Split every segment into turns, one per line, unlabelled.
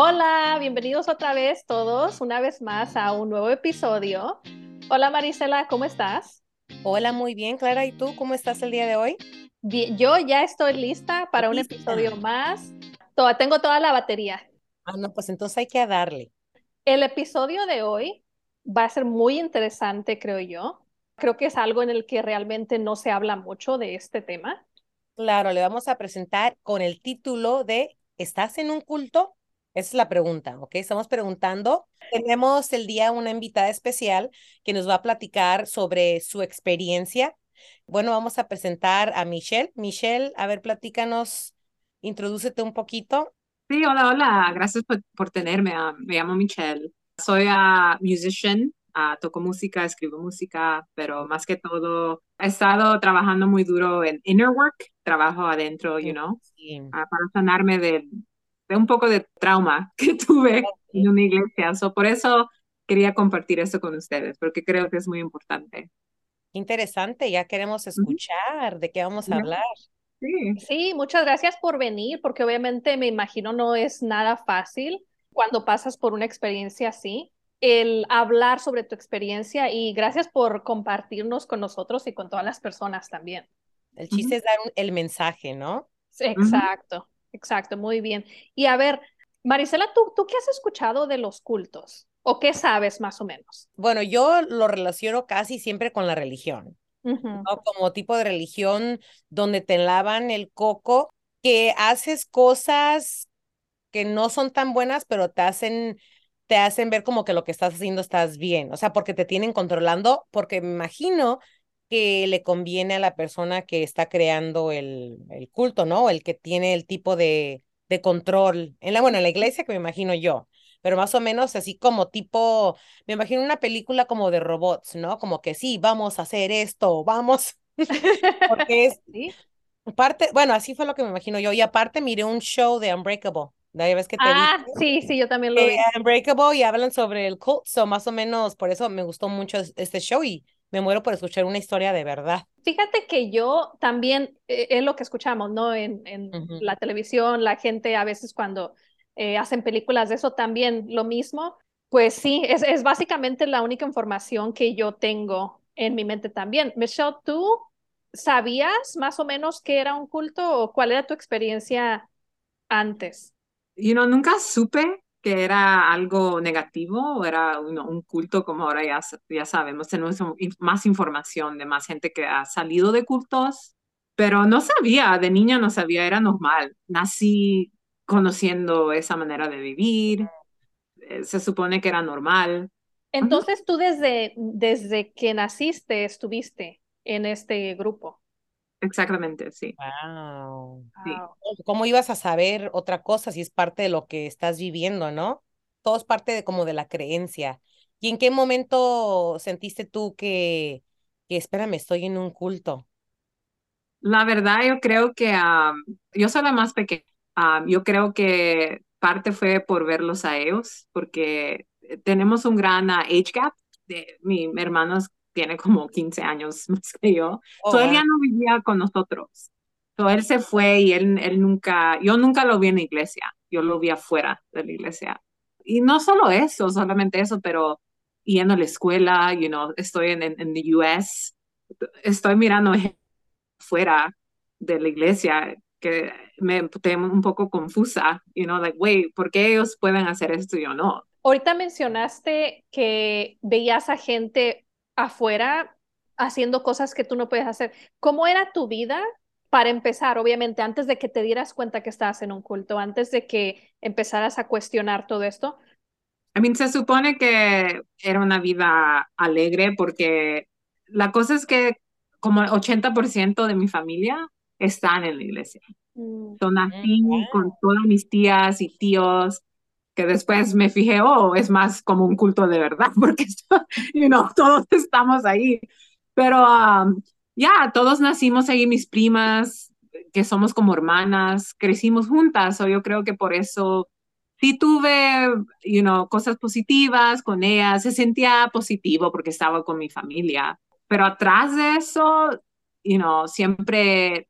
Hola, bienvenidos otra vez todos, una vez más a un nuevo episodio. Hola Marisela, ¿cómo estás?
Hola, muy bien, Clara. ¿Y tú cómo estás el día de hoy?
Bien, yo ya estoy lista para un episodio más. Toda, tengo toda la batería.
Ah, no, pues entonces hay que darle.
El episodio de hoy va a ser muy interesante, creo yo. Creo que es algo en el que realmente no se habla mucho de este tema.
Claro, le vamos a presentar con el título de ¿Estás en un culto? Esa es la pregunta, ¿ok? Estamos preguntando. Tenemos el día una invitada especial que nos va a platicar sobre su experiencia. Bueno, vamos a presentar a Michelle. Michelle, a ver, platícanos, introdúcete un poquito.
Sí, hola, hola. Gracias por, tenerme. Ah, me llamo Michelle. Soy a musician, uh, toco música, escribo música, pero más que todo he estado trabajando muy duro en inner work, trabajo adentro, you know, para sanarme de, de un poco de trauma que tuve en una iglesia. So, por eso quería compartir eso con ustedes, porque creo que es muy importante.
Interesante, ya queremos escuchar de qué vamos a hablar.
Sí. sí, muchas gracias por venir, porque obviamente me imagino no es nada fácil cuando pasas por una experiencia así, el hablar sobre tu experiencia y gracias por compartirnos con nosotros y con todas las personas también.
El chiste es dar el mensaje, ¿no?
exacto. Exacto, muy bien. Y a ver, Marisela, ¿tú, ¿tú qué has escuchado de los cultos? ¿O qué sabes más o menos?
Bueno, yo lo relaciono casi siempre con la religión, Como tipo de religión donde te lavan el coco, que haces cosas que no son tan buenas, pero te hacen te hacen ver como que lo que estás haciendo estás bien, o sea, porque te tienen controlando, porque me imagino que le conviene a la persona que está creando el, el culto, ¿no? El que tiene el tipo de, de control. En la, bueno, en la iglesia que me imagino yo, pero más o menos así como tipo, me imagino una película como de robots, ¿no? Como que sí, vamos a hacer esto, vamos. Porque es ¿Sí? parte, bueno, así fue lo que me imagino yo. Y aparte miré un show de Unbreakable. ¿Ya ves que te
ah, sí, sí, yo también lo vi.
Unbreakable y hablan sobre el cult, so más o menos por eso me gustó mucho este show y me muero por escuchar una historia de verdad.
Fíjate que yo también, eh, es lo que escuchamos, ¿no? En, en la televisión, la gente a veces cuando eh, hacen películas de eso también lo mismo. Pues sí, es, es básicamente la única información que yo tengo en mi mente también. Michelle, ¿tú sabías más o menos qué era un culto o cuál era tu experiencia antes?
You know, nunca supe era algo negativo era un culto como ahora ya, ya sabemos, tenemos más información de más gente que ha salido de cultos, pero no sabía, de niña no sabía, era normal. Nací conociendo esa manera de vivir, eh, se supone que era normal.
Entonces tú desde, desde que naciste estuviste en este grupo.
Exactamente, sí.
Wow. ¿Cómo ibas a saber otra cosa si es parte de lo que estás viviendo, no? Todo es parte de como de la creencia. ¿Y en qué momento sentiste tú que, que espérame, estoy en un culto?
La verdad, yo creo que yo soy la más pequeña. yo creo que parte fue por verlos a ellos, porque tenemos un gran age gap. De, mi hermano tiene como 15 años más que yo. Oh, él ya no vivía con nosotros. So, él se fue y él, él nunca, yo nunca lo vi en la iglesia, yo lo vi afuera de la iglesia. Y no solo eso, solamente eso, pero yendo a la escuela, you know, estoy en, en, the US, estoy mirando fuera de la iglesia que me tengo un poco confusa, you know, like, wait, ¿por qué ellos pueden hacer esto y yo no?
Ahorita mencionaste que veías a gente afuera haciendo cosas que tú no puedes hacer. ¿Cómo era tu vida para empezar, obviamente, antes de que te dieras cuenta que estabas en un culto, antes de que empezaras a cuestionar todo esto?
I mean, se supone que era una vida alegre porque la cosa es que como el 80% de mi familia están en la iglesia. Mm. Son así con todas mis tías y tíos que después me fijé, oh, es más como un culto de verdad, porque, you know, todos estamos ahí. Pero um, ya, todos nacimos ahí, mis primas, que somos como hermanas, crecimos juntas, o yo creo que por eso sí tuve, cosas positivas con ellas, se sentía positivo porque estaba con mi familia. Pero atrás de eso, siempre,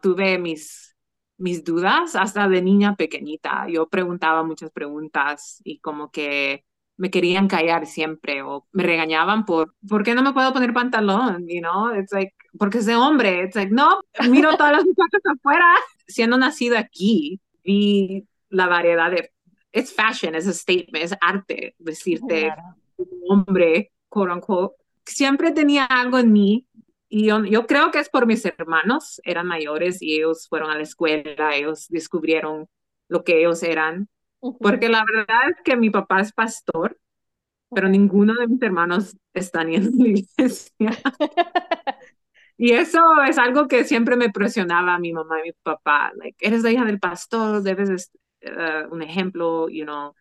tuve mis mis dudas hasta de niña pequeñita. Yo preguntaba muchas preguntas y como que me querían callar siempre o me regañaban por, ¿por qué no me puedo poner pantalón? You know, it's like, porque de hombre. It's like, no, miro todas las muchachas afuera. Siendo nacido aquí, vi la variedad de, it's fashion, es a statement, es arte, decirte, hombre, quote unquote. Siempre tenía algo en mí y yo, yo, creo que es por mis hermanos, eran mayores y ellos fueron a la escuela, ellos descubrieron lo que ellos eran. Porque la verdad es que mi papá es pastor, pero ninguno de mis hermanos está ni en la iglesia. y eso es algo que siempre me presionaba a mi mamá y mi papá. Like, eres la hija del pastor, debes uh, un ejemplo, you know.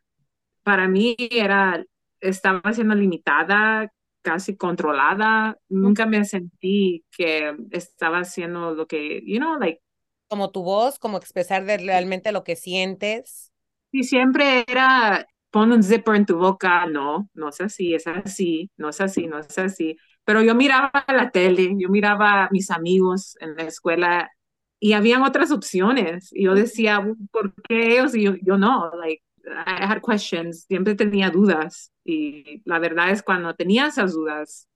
Para mí era, estaba siendo limitada casi controlada. Nunca me sentí que estaba haciendo lo que, you know, like.
Como tu voz, como expresar realmente lo que sientes.
Y siempre era, pon un zipper en tu boca, no, no es así, es así, no es así, no es así. Pero yo miraba la tele, yo miraba a mis amigos en la escuela y habían otras opciones. Y yo decía, ¿por qué ellos y yo, yo no? Like, I had questions, siempre tenía dudas y la verdad es cuando tenía esas dudas,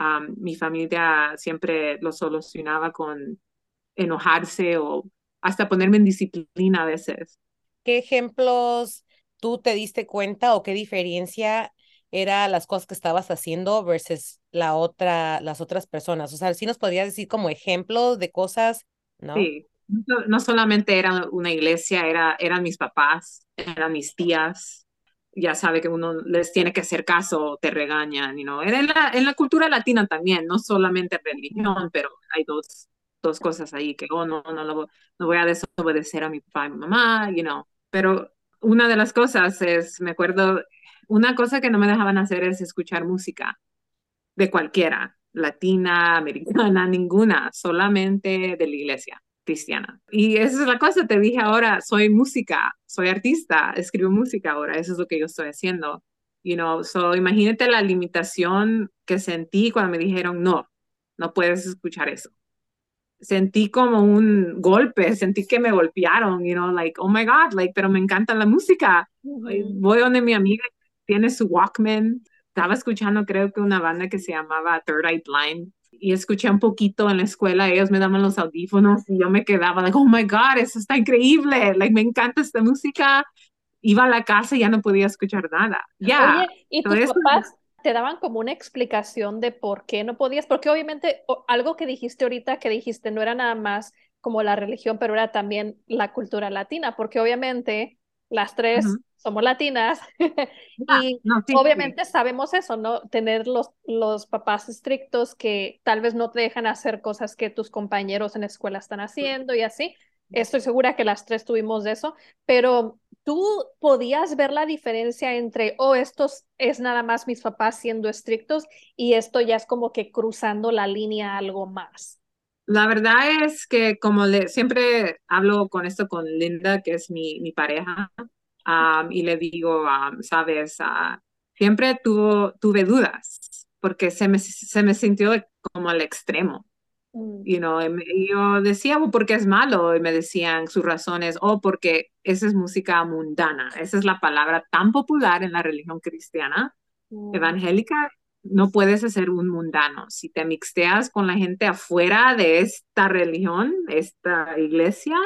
um, mi familia siempre lo solucionaba con enojarse o hasta ponerme en disciplina a veces.
¿Qué ejemplos tú te diste cuenta o qué diferencia era las cosas que estabas haciendo versus la otra, las otras personas? O sea, si nos podrías decir como ejemplos de cosas, ¿no?
Sí, no, solamente era una iglesia, era, eran mis papás, eran mis tías. Ya sabe que uno les tiene que hacer caso, te regañan, en la, en la cultura latina también, no solamente religión, pero hay dos, dos cosas ahí que, oh, no, no, no, no voy a desobedecer a mi papá y mi mamá, you know. Pero una de las cosas es, me acuerdo, una cosa que no me dejaban hacer es escuchar música de cualquiera, latina, americana, ninguna, solamente de la iglesia cristiana. Y esa es la cosa, te dije ahora, soy música, soy artista, escribo música ahora, eso es lo que yo estoy haciendo. You know, so imagínate la limitación que sentí cuando me dijeron, no, no puedes escuchar eso. Sentí como un golpe, sentí que me golpearon, you know, like, oh my God, like, pero me encanta la música. Voy donde mi amiga tiene su Walkman, estaba escuchando creo que una banda que se llamaba Third Eye Blind y escuché un poquito en la escuela, ellos me daban los audífonos y yo me quedaba, like, oh my God, eso está increíble, like, me encanta esta música. Iba a la casa y ya no podía escuchar nada. Ya.
¿y tus papás te daban como una explicación de por qué no podías? Porque obviamente algo que dijiste ahorita, que dijiste, no era nada más como la religión, pero era también la cultura latina, porque obviamente las tres somos latinas y obviamente sabemos eso, ¿no? Tener los, los papás estrictos que tal vez no te dejan hacer cosas que tus compañeros en la escuela están haciendo y así. Estoy segura que las tres tuvimos de eso, pero tú podías ver la diferencia entre, oh, esto es nada más mis papás siendo estrictos y esto ya es como que cruzando la línea algo más.
La verdad es que como le, siempre hablo con esto con Linda, que es mi, mi pareja, y le digo, sabes, uh, siempre tuvo, tuve dudas porque se me, se me sintió como al extremo. Mm. You know, y yo decía, oh, porque es malo, y me decían sus razones, o oh, porque esa es música mundana, esa es la palabra tan popular en la religión cristiana, mm. evangélica, no puedes ser un mundano. Si te mixteas con la gente afuera de esta religión, esta iglesia,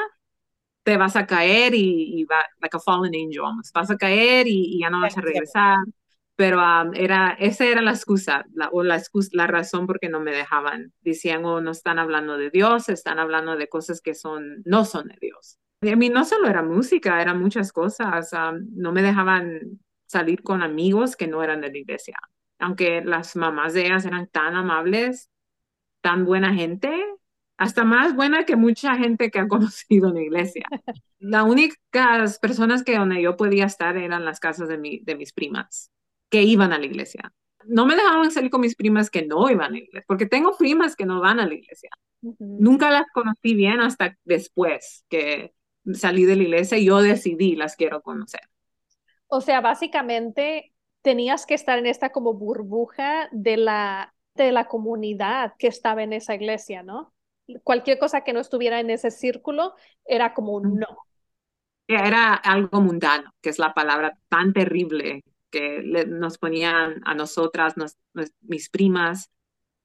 te vas a caer y, va, like a fallen angel, vas a caer y, ya no vas a regresar. Pero um, era, esa era la excusa, la, o la, excusa, la razón por qué no me dejaban. Decían, oh, no están hablando de Dios, están hablando de cosas que son, no son de Dios. Y a mí no solo era música, eran muchas cosas. Um, no me dejaban salir con amigos que no eran de la iglesia. Aunque las mamás de ellas eran tan amables, tan buena gente, hasta más buena que mucha gente que ha conocido en la iglesia. Las únicas personas que donde yo podía estar eran las casas de, mi, de mis primas, que iban a la iglesia. No me dejaban salir con mis primas que no iban a la iglesia, porque tengo primas que no van a la iglesia. Nunca las conocí bien hasta después que salí de la iglesia y yo decidí las quiero conocer.
O sea, básicamente tenías que estar en esta como burbuja de la, de la comunidad que estaba en esa iglesia, ¿no? cualquier cosa que no estuviera en ese círculo era como un no.
Era algo mundano, que es la palabra tan terrible que nos ponían a nosotras, mis primas.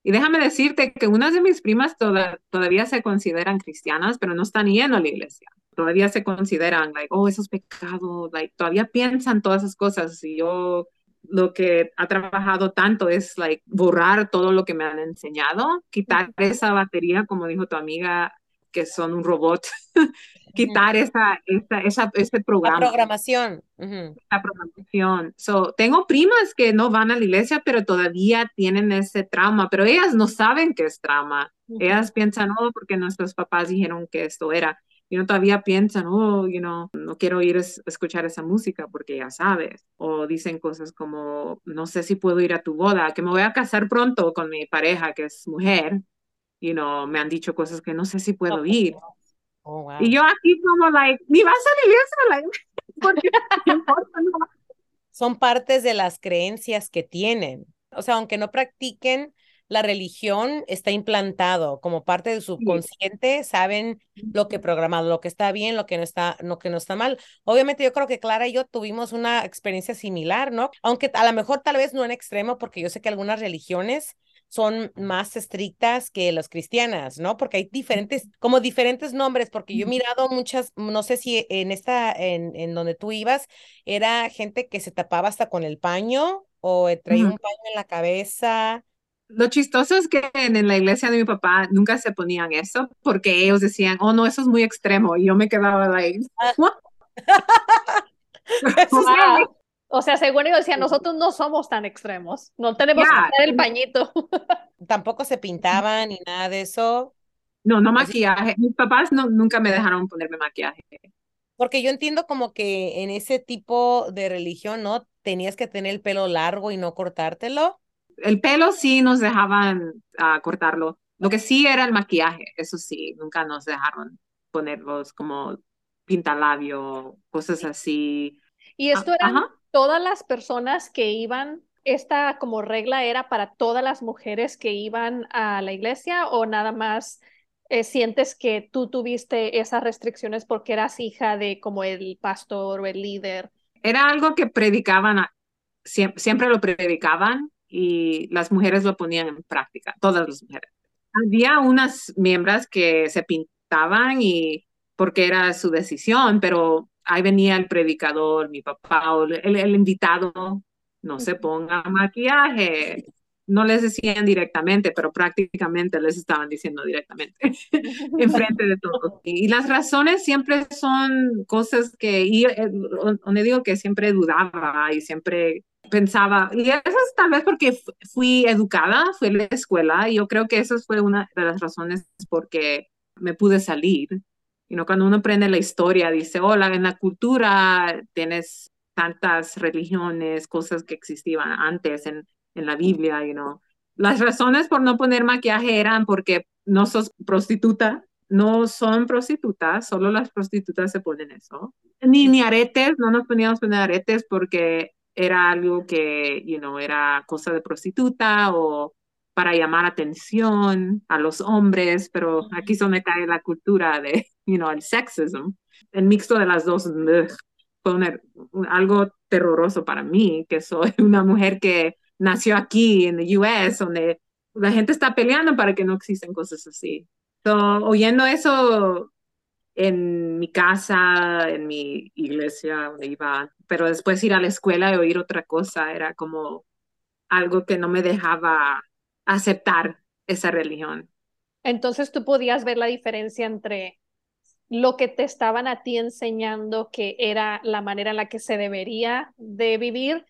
Y déjame decirte que unas de mis primas todavía se consideran cristianas, pero no están yendo a la iglesia. Todavía se consideran, like, oh, esos pecados, like, todavía piensan todas esas cosas. Y yo lo que ha trabajado tanto es like borrar todo lo que me han enseñado, quitar esa batería, como dijo tu amiga, que son un robot, quitar esa, esa, esa, ese programa.
La programación.
La programación. So, tengo primas que no van a la iglesia, pero todavía tienen ese trauma, pero ellas no saben que es trauma. Ellas piensan, oh, porque nuestros papás dijeron que esto era y no todavía piensan, oh, you know, no quiero ir a escuchar esa música porque ya sabes. O dicen cosas como, no sé si puedo ir a tu boda, que me voy a casar pronto con mi pareja que es mujer. You know, me han dicho cosas que no sé si puedo ir. Oh, y yo aquí como, like, ni vas a la iglesia, porque
Son partes de las creencias que tienen. O sea, aunque no practiquen la religión está implantado como parte de su subconsciente, saben lo que programado, lo que está bien, lo que no está, lo que no está mal. Obviamente yo creo que Clara y yo tuvimos una experiencia similar, ¿no? Aunque a lo mejor tal vez no en extremo, porque yo sé que algunas religiones son más estrictas que las cristianas, ¿no? Porque hay diferentes, como diferentes nombres, porque yo he mirado muchas, no sé si en esta, en, en donde tú ibas, era gente que se tapaba hasta con el paño o traía un paño en la cabeza
lo chistoso es que en, la iglesia de mi papá nunca se ponían eso porque ellos decían, oh no, eso es muy extremo. Y yo me quedaba ahí.
O sea, según ellos decían, nosotros no somos tan extremos, no tenemos que hacer el pañito.
Tampoco se pintaban ni nada de eso.
No, no maquillaje. Mis papás no, nunca me dejaron ponerme maquillaje.
Porque yo entiendo como que en ese tipo de religión, ¿no? Tenías que tener el pelo largo y no cortártelo
el pelo sí nos dejaban uh, cortarlo. Lo que sí era el maquillaje, eso sí, nunca nos dejaron ponerlos como pintalabio, cosas así.
¿Y esto ah, eran todas las personas que iban, esta como regla era para todas las mujeres que iban a la iglesia o nada más eh, sientes que tú tuviste esas restricciones porque eras hija de como el pastor o el líder?
Era algo que predicaban, siempre lo predicaban, y las mujeres lo ponían en práctica, todas las mujeres. Había unas miembros que se pintaban y porque era su decisión, pero ahí venía el predicador, mi papá o el, el invitado, no se ponga maquillaje. No les decían directamente, pero prácticamente les estaban diciendo directamente enfrente de todos. Y las razones siempre son cosas que, y, eh, donde digo que siempre dudaba y siempre pensaba, y eso es tal vez porque fui educada, fui a la escuela, y yo creo que eso fue una de las razones porque me pude salir. Y no cuando uno aprende la historia, dice, hola, en la cultura tienes tantas religiones, cosas que existían antes en, en la Biblia, you know. Las razones por no poner maquillaje eran porque no sos prostituta, no son prostitutas, solo las prostitutas se ponen eso. Ni, ni aretes, no nos poníamos poner aretes porque era algo que, you know, era cosa de prostituta o para llamar atención a los hombres, pero aquí es donde cae la cultura de, you know, el sexism. El mixto de las dos fue algo terroroso para mí, que soy una mujer que nació aquí en el US, donde la gente está peleando para que no existen cosas así. So, oyendo eso en mi casa, en mi iglesia donde iba, pero después ir a la escuela y oír otra cosa era como algo que no me dejaba aceptar esa religión.
Entonces tú podías ver la diferencia entre lo que te estaban a ti enseñando que era la manera en la que se debería de vivir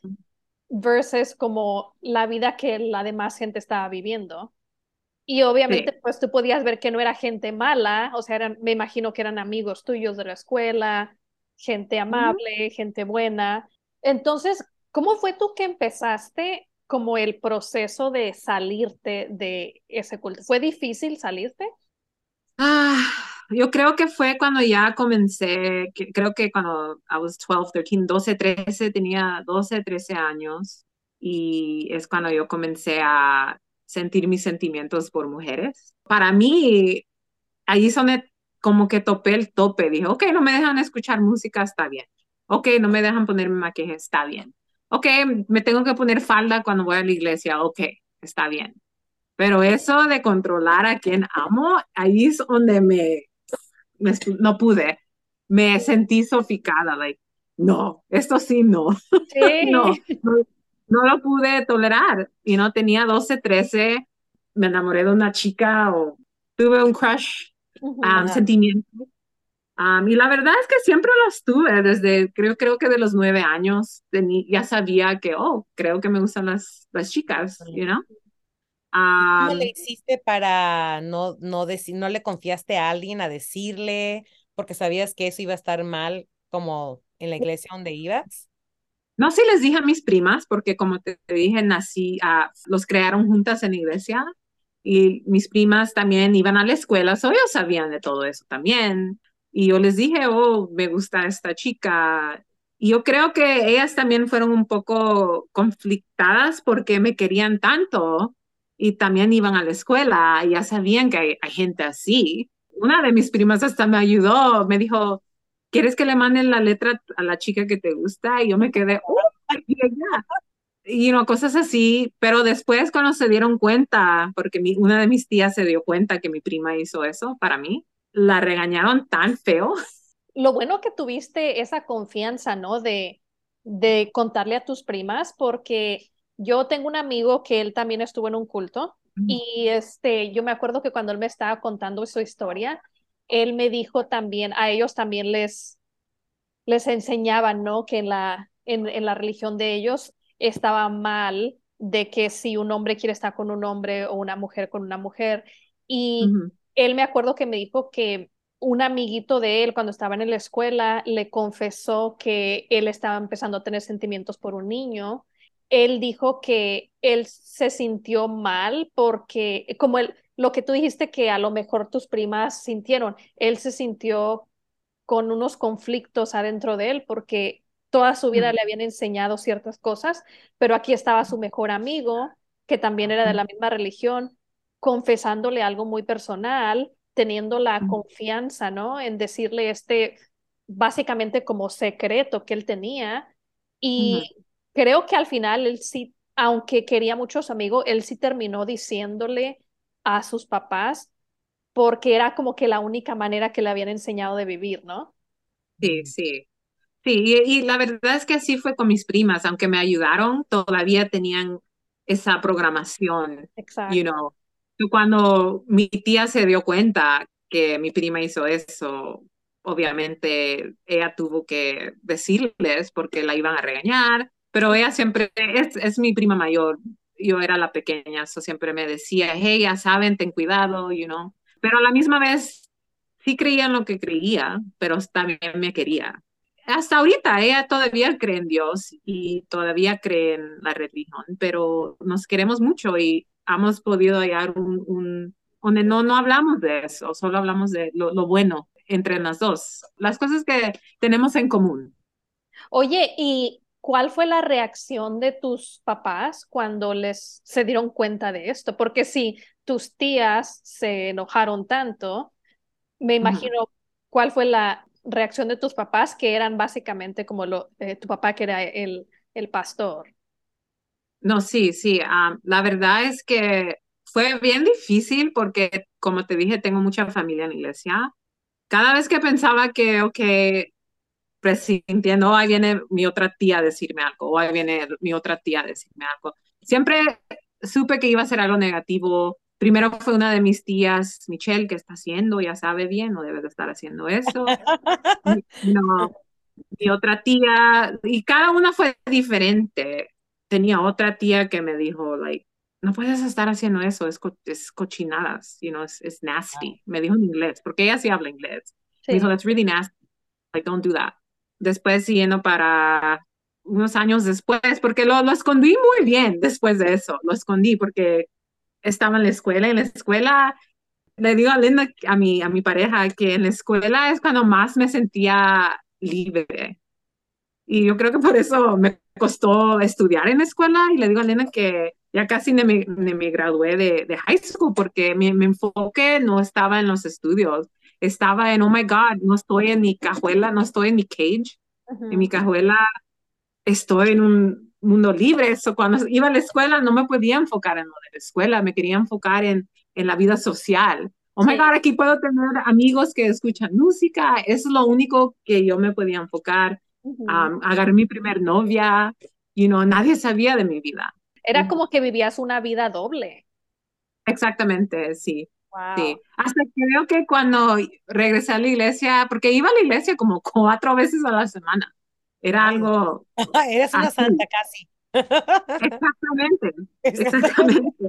versus como la vida que la demás gente estaba viviendo. Y obviamente, pues tú podías ver que no era gente mala, o sea, eran, me imagino que eran amigos tuyos de la escuela, gente amable, gente buena. Entonces, ¿cómo fue tú que empezaste como el proceso de salirte de ese culto? ¿Fue difícil salirte?
Ah, yo creo que fue cuando ya comencé, creo que cuando I was 12, 13, 12, 13, tenía 12, 13 años y es cuando yo comencé a sentir mis sentimientos por mujeres. Para mí, ahí son como que topé el tope. Dije, ok, no me dejan escuchar música, está bien. Ok, no me dejan ponerme maquillaje, está bien. Ok, me tengo que poner falda cuando voy a la iglesia, ok, está bien. Pero eso de controlar a quien amo, ahí es donde me, no pude. Me sentí sofocada, like, no, esto sí no. no, no, lo pude tolerar. Y no tenía 12, 13, me enamoré de una chica o tuve un crush, um, sentimiento. Um, y la verdad es que siempre los tuve, desde creo, creo que de los nueve años ya sabía que, oh, creo que me gustan las, las chicas, you know?
¿Cómo le hiciste para no, no, decir, no le confiaste a alguien a decirle porque sabías que eso iba a estar mal como en la iglesia donde ibas?
No, sí les dije a mis primas porque como te, dije, nací, uh, los crearon juntas en la iglesia y mis primas también iban a la escuela, so ellos sabían de todo eso también. Y yo les dije, oh, me gusta esta chica. Y yo creo que ellas también fueron un poco conflictadas porque me querían tanto y también iban a la escuela, y ya sabían que hay, gente así. Una de mis primas hasta me ayudó, me dijo, ¿quieres que le manden la letra a la chica que te gusta? Y yo me quedé, oh, y no, cosas así, pero después cuando se dieron cuenta, porque una de mis tías se dio cuenta que mi prima hizo eso para mí, la regañaron tan feo.
Lo bueno que tuviste esa confianza, ¿no? De, de contarle a tus primas, porque yo tengo un amigo que él también estuvo en un culto y este, yo me acuerdo que cuando él me estaba contando su historia, él me dijo también, a ellos también les, les enseñaban, ¿no? Que en la, en, en la religión de ellos estaba mal de que si un hombre quiere estar con un hombre o una mujer con una mujer. Y él me acuerdo que me dijo que un amiguito de él cuando estaba en la escuela le confesó que él estaba empezando a tener sentimientos por un niño él dijo que él se sintió mal porque, como él, lo que tú dijiste que a lo mejor tus primas sintieron, él se sintió con unos conflictos adentro de él porque toda su vida le habían enseñado ciertas cosas, pero aquí estaba su mejor amigo, que también era de la misma religión, confesándole algo muy personal, teniendo la confianza, ¿no? En decirle este, básicamente como secreto que él tenía. Y creo que al final él sí, aunque quería muchos amigos, él sí terminó diciéndole a sus papás porque era como que la única manera que le habían enseñado de vivir, ¿no?
Sí, sí. Sí, y, la verdad es que así fue con mis primas, aunque me ayudaron, todavía tenían esa programación. Exacto. You know. Cuando mi tía se dio cuenta que mi prima hizo eso, obviamente ella tuvo que decirles porque la iban a regañar pero ella siempre es, es mi prima mayor. Yo era la pequeña, eso siempre me decía, hey, ya saben, ten cuidado, you know. Pero a la misma vez sí creía en lo que creía, pero también me quería. Hasta ahorita ella todavía cree en Dios y todavía cree en la religión, pero nos queremos mucho y hemos podido hallar un, un donde no, no hablamos de eso, solo hablamos de lo, lo bueno entre las dos, las cosas que tenemos en común.
Oye, y ¿Cuál fue la reacción de tus papás cuando les se dieron cuenta de esto? Porque si tus tías se enojaron tanto, me imagino cuál fue la reacción de tus papás, que eran básicamente como eh, tu papá que era el, el pastor.
No, sí, sí. La verdad es que fue bien difícil porque, como te dije, tengo mucha familia en la iglesia. Cada vez que pensaba que, ok, presintiendo, ahí viene mi otra tía a decirme algo, o ahí viene mi otra tía a decirme algo. Siempre supe que iba a ser algo negativo. Primero fue una de mis tías, Michelle, que está haciendo, ya sabe bien, no debe de estar haciendo eso. no, mi otra tía, y cada una fue diferente. Tenía otra tía que me dijo, like, no puedes estar haciendo eso, es, es cochinadas, you know, es, nasty. Me dijo en inglés, porque ella sí habla inglés. Me dijo, that's really nasty, like, don't do that después siguiendo para unos años después, porque lo, lo escondí muy bien después de eso, lo escondí porque estaba en la escuela, y en la escuela le digo a Linda, a mi, a mi pareja, que en la escuela es cuando más me sentía libre. Y yo creo que por eso me costó estudiar en la escuela y le digo a Linda que ya casi ni me, me gradué de, de, high school porque mi, mi, enfoque no estaba en los estudios, estaba en, oh my God, no estoy en mi cajuela, no estoy en mi cage, en mi cajuela estoy en un mundo libre. Eso cuando iba a la escuela no me podía enfocar en lo de la escuela, me quería enfocar en, en la vida social. Oh my God, aquí puedo tener amigos que escuchan música. Eso es lo único que yo me podía enfocar. agarré mi primer novia, you know, nadie sabía de mi vida.
Era como que vivías una vida doble.
Exactamente, sí. Sí. Hasta creo que cuando regresé a la iglesia, porque iba a la iglesia como cuatro veces a la semana. Era algo.
Eres una santa casi.
Exactamente, exactamente.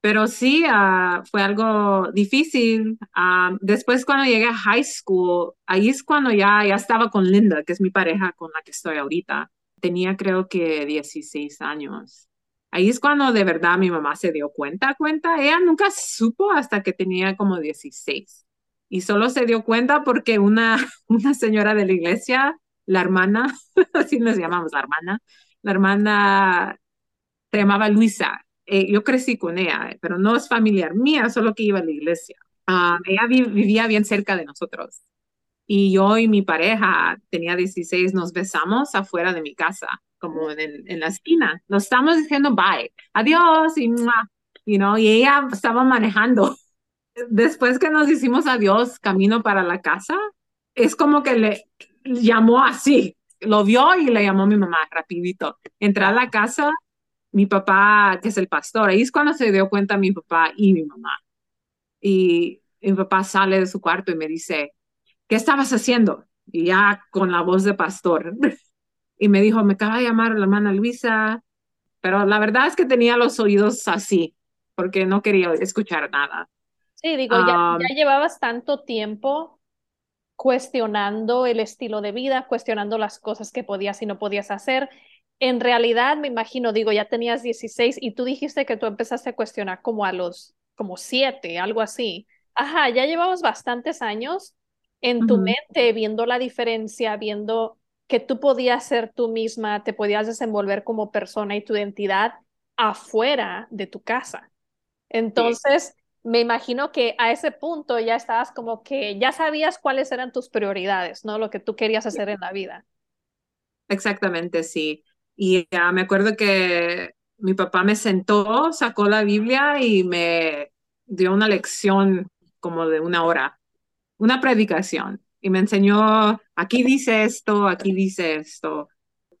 Pero sí, uh, fue algo difícil. Uh, después cuando llegué a high school, ahí es cuando ya, ya estaba con Linda, que es mi pareja con la que estoy ahorita. Tenía creo que 16 años. Ahí es cuando de verdad mi mamá se dio cuenta, cuenta. Ella nunca supo hasta que tenía como 16. Y solo se dio cuenta porque una, una señora de la iglesia la hermana, así nos llamamos la hermana, la hermana se llamaba Luisa. Eh, yo crecí con ella, pero no es familiar mía, solo que iba a la iglesia. Ah, ella vivía bien cerca de nosotros. Y yo y mi pareja, tenía 16, nos besamos afuera de mi casa, como en, la esquina. Nos estamos diciendo bye, adiós, y, you y ella estaba manejando. Después que nos hicimos adiós, camino para la casa, es como que le, llamó así, lo vio y le llamó a mi mamá rapidito. Entré a la casa, mi papá, que es el pastor, ahí es cuando se dio cuenta mi papá y mi mamá. Y mi papá sale de su cuarto y me dice, ¿qué estabas haciendo? Y ya con la voz de pastor. y me dijo, me acaba de llamar la hermana Luisa, pero la verdad es que tenía los oídos así, porque no quería escuchar nada.
Sí, digo, ya, ya llevabas tanto tiempo cuestionando el estilo de vida, cuestionando las cosas que podías y no podías hacer. En realidad, me imagino, digo, ya tenías 16 y tú dijiste que tú empezaste a cuestionar como a los, como siete, algo así. Ajá, ya llevabas bastantes años en tu mente viendo la diferencia, viendo que tú podías ser tú misma, te podías desenvolver como persona y tu identidad afuera de tu casa. Entonces, me imagino que a ese punto ya estabas como que ya sabías cuáles eran tus prioridades, ¿no? Lo que tú querías hacer en la vida.
Exactamente, sí. Y ya me acuerdo que mi papá me sentó, sacó la Biblia y me dio una lección como de una hora, una predicación. Y me enseñó, aquí dice esto, aquí dice esto.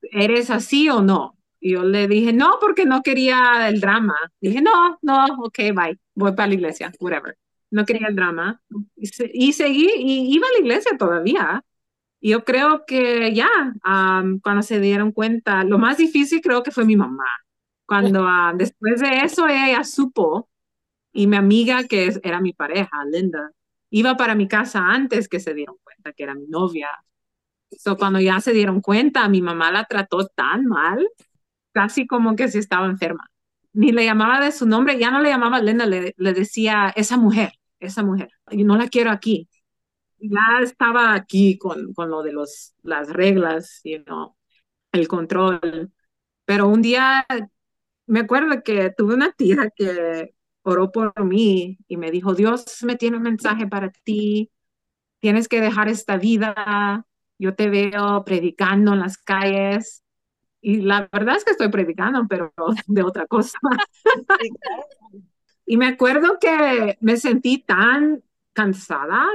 ¿Eres así o no? Yo le dije, no, porque no quería el drama. Dije, no, no, ok, bye, voy para la iglesia, whatever. No quería el drama. Y, seguí, y iba a la iglesia todavía. Yo creo que ya, cuando se dieron cuenta, lo más difícil creo que fue mi mamá. Cuando después de eso ella supo, y mi amiga, que era mi pareja, Linda, iba para mi casa antes que se dieron cuenta que era mi novia. So, cuando ya se dieron cuenta, mi mamá la trató tan mal casi como que si estaba enferma. Ni le llamaba de su nombre, ya no le llamaba Lena, le, le decía esa mujer, esa mujer, y no la quiero aquí. Ya estaba aquí con, con lo de los, las reglas, you know, el control. Pero un día me acuerdo que tuve una tía que oró por mí y me dijo, Dios me tiene un mensaje para ti, tienes que dejar esta vida, yo te veo predicando en las calles y la verdad es que estoy predicando, pero de otra cosa. y me acuerdo que me sentí tan cansada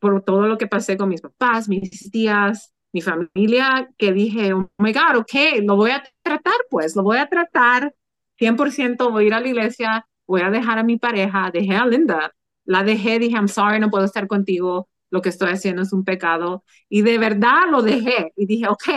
por todo lo que pasé con mis papás, mis tías, mi familia, que dije, oh my God, ok, lo voy a tratar, pues, lo voy a tratar. 100%, voy a ir a la iglesia, voy a dejar a mi pareja, dejé a Linda, la dejé, dije, I'm sorry, no puedo estar contigo, lo que estoy haciendo es un pecado, y de verdad lo dejé, y dije, ok,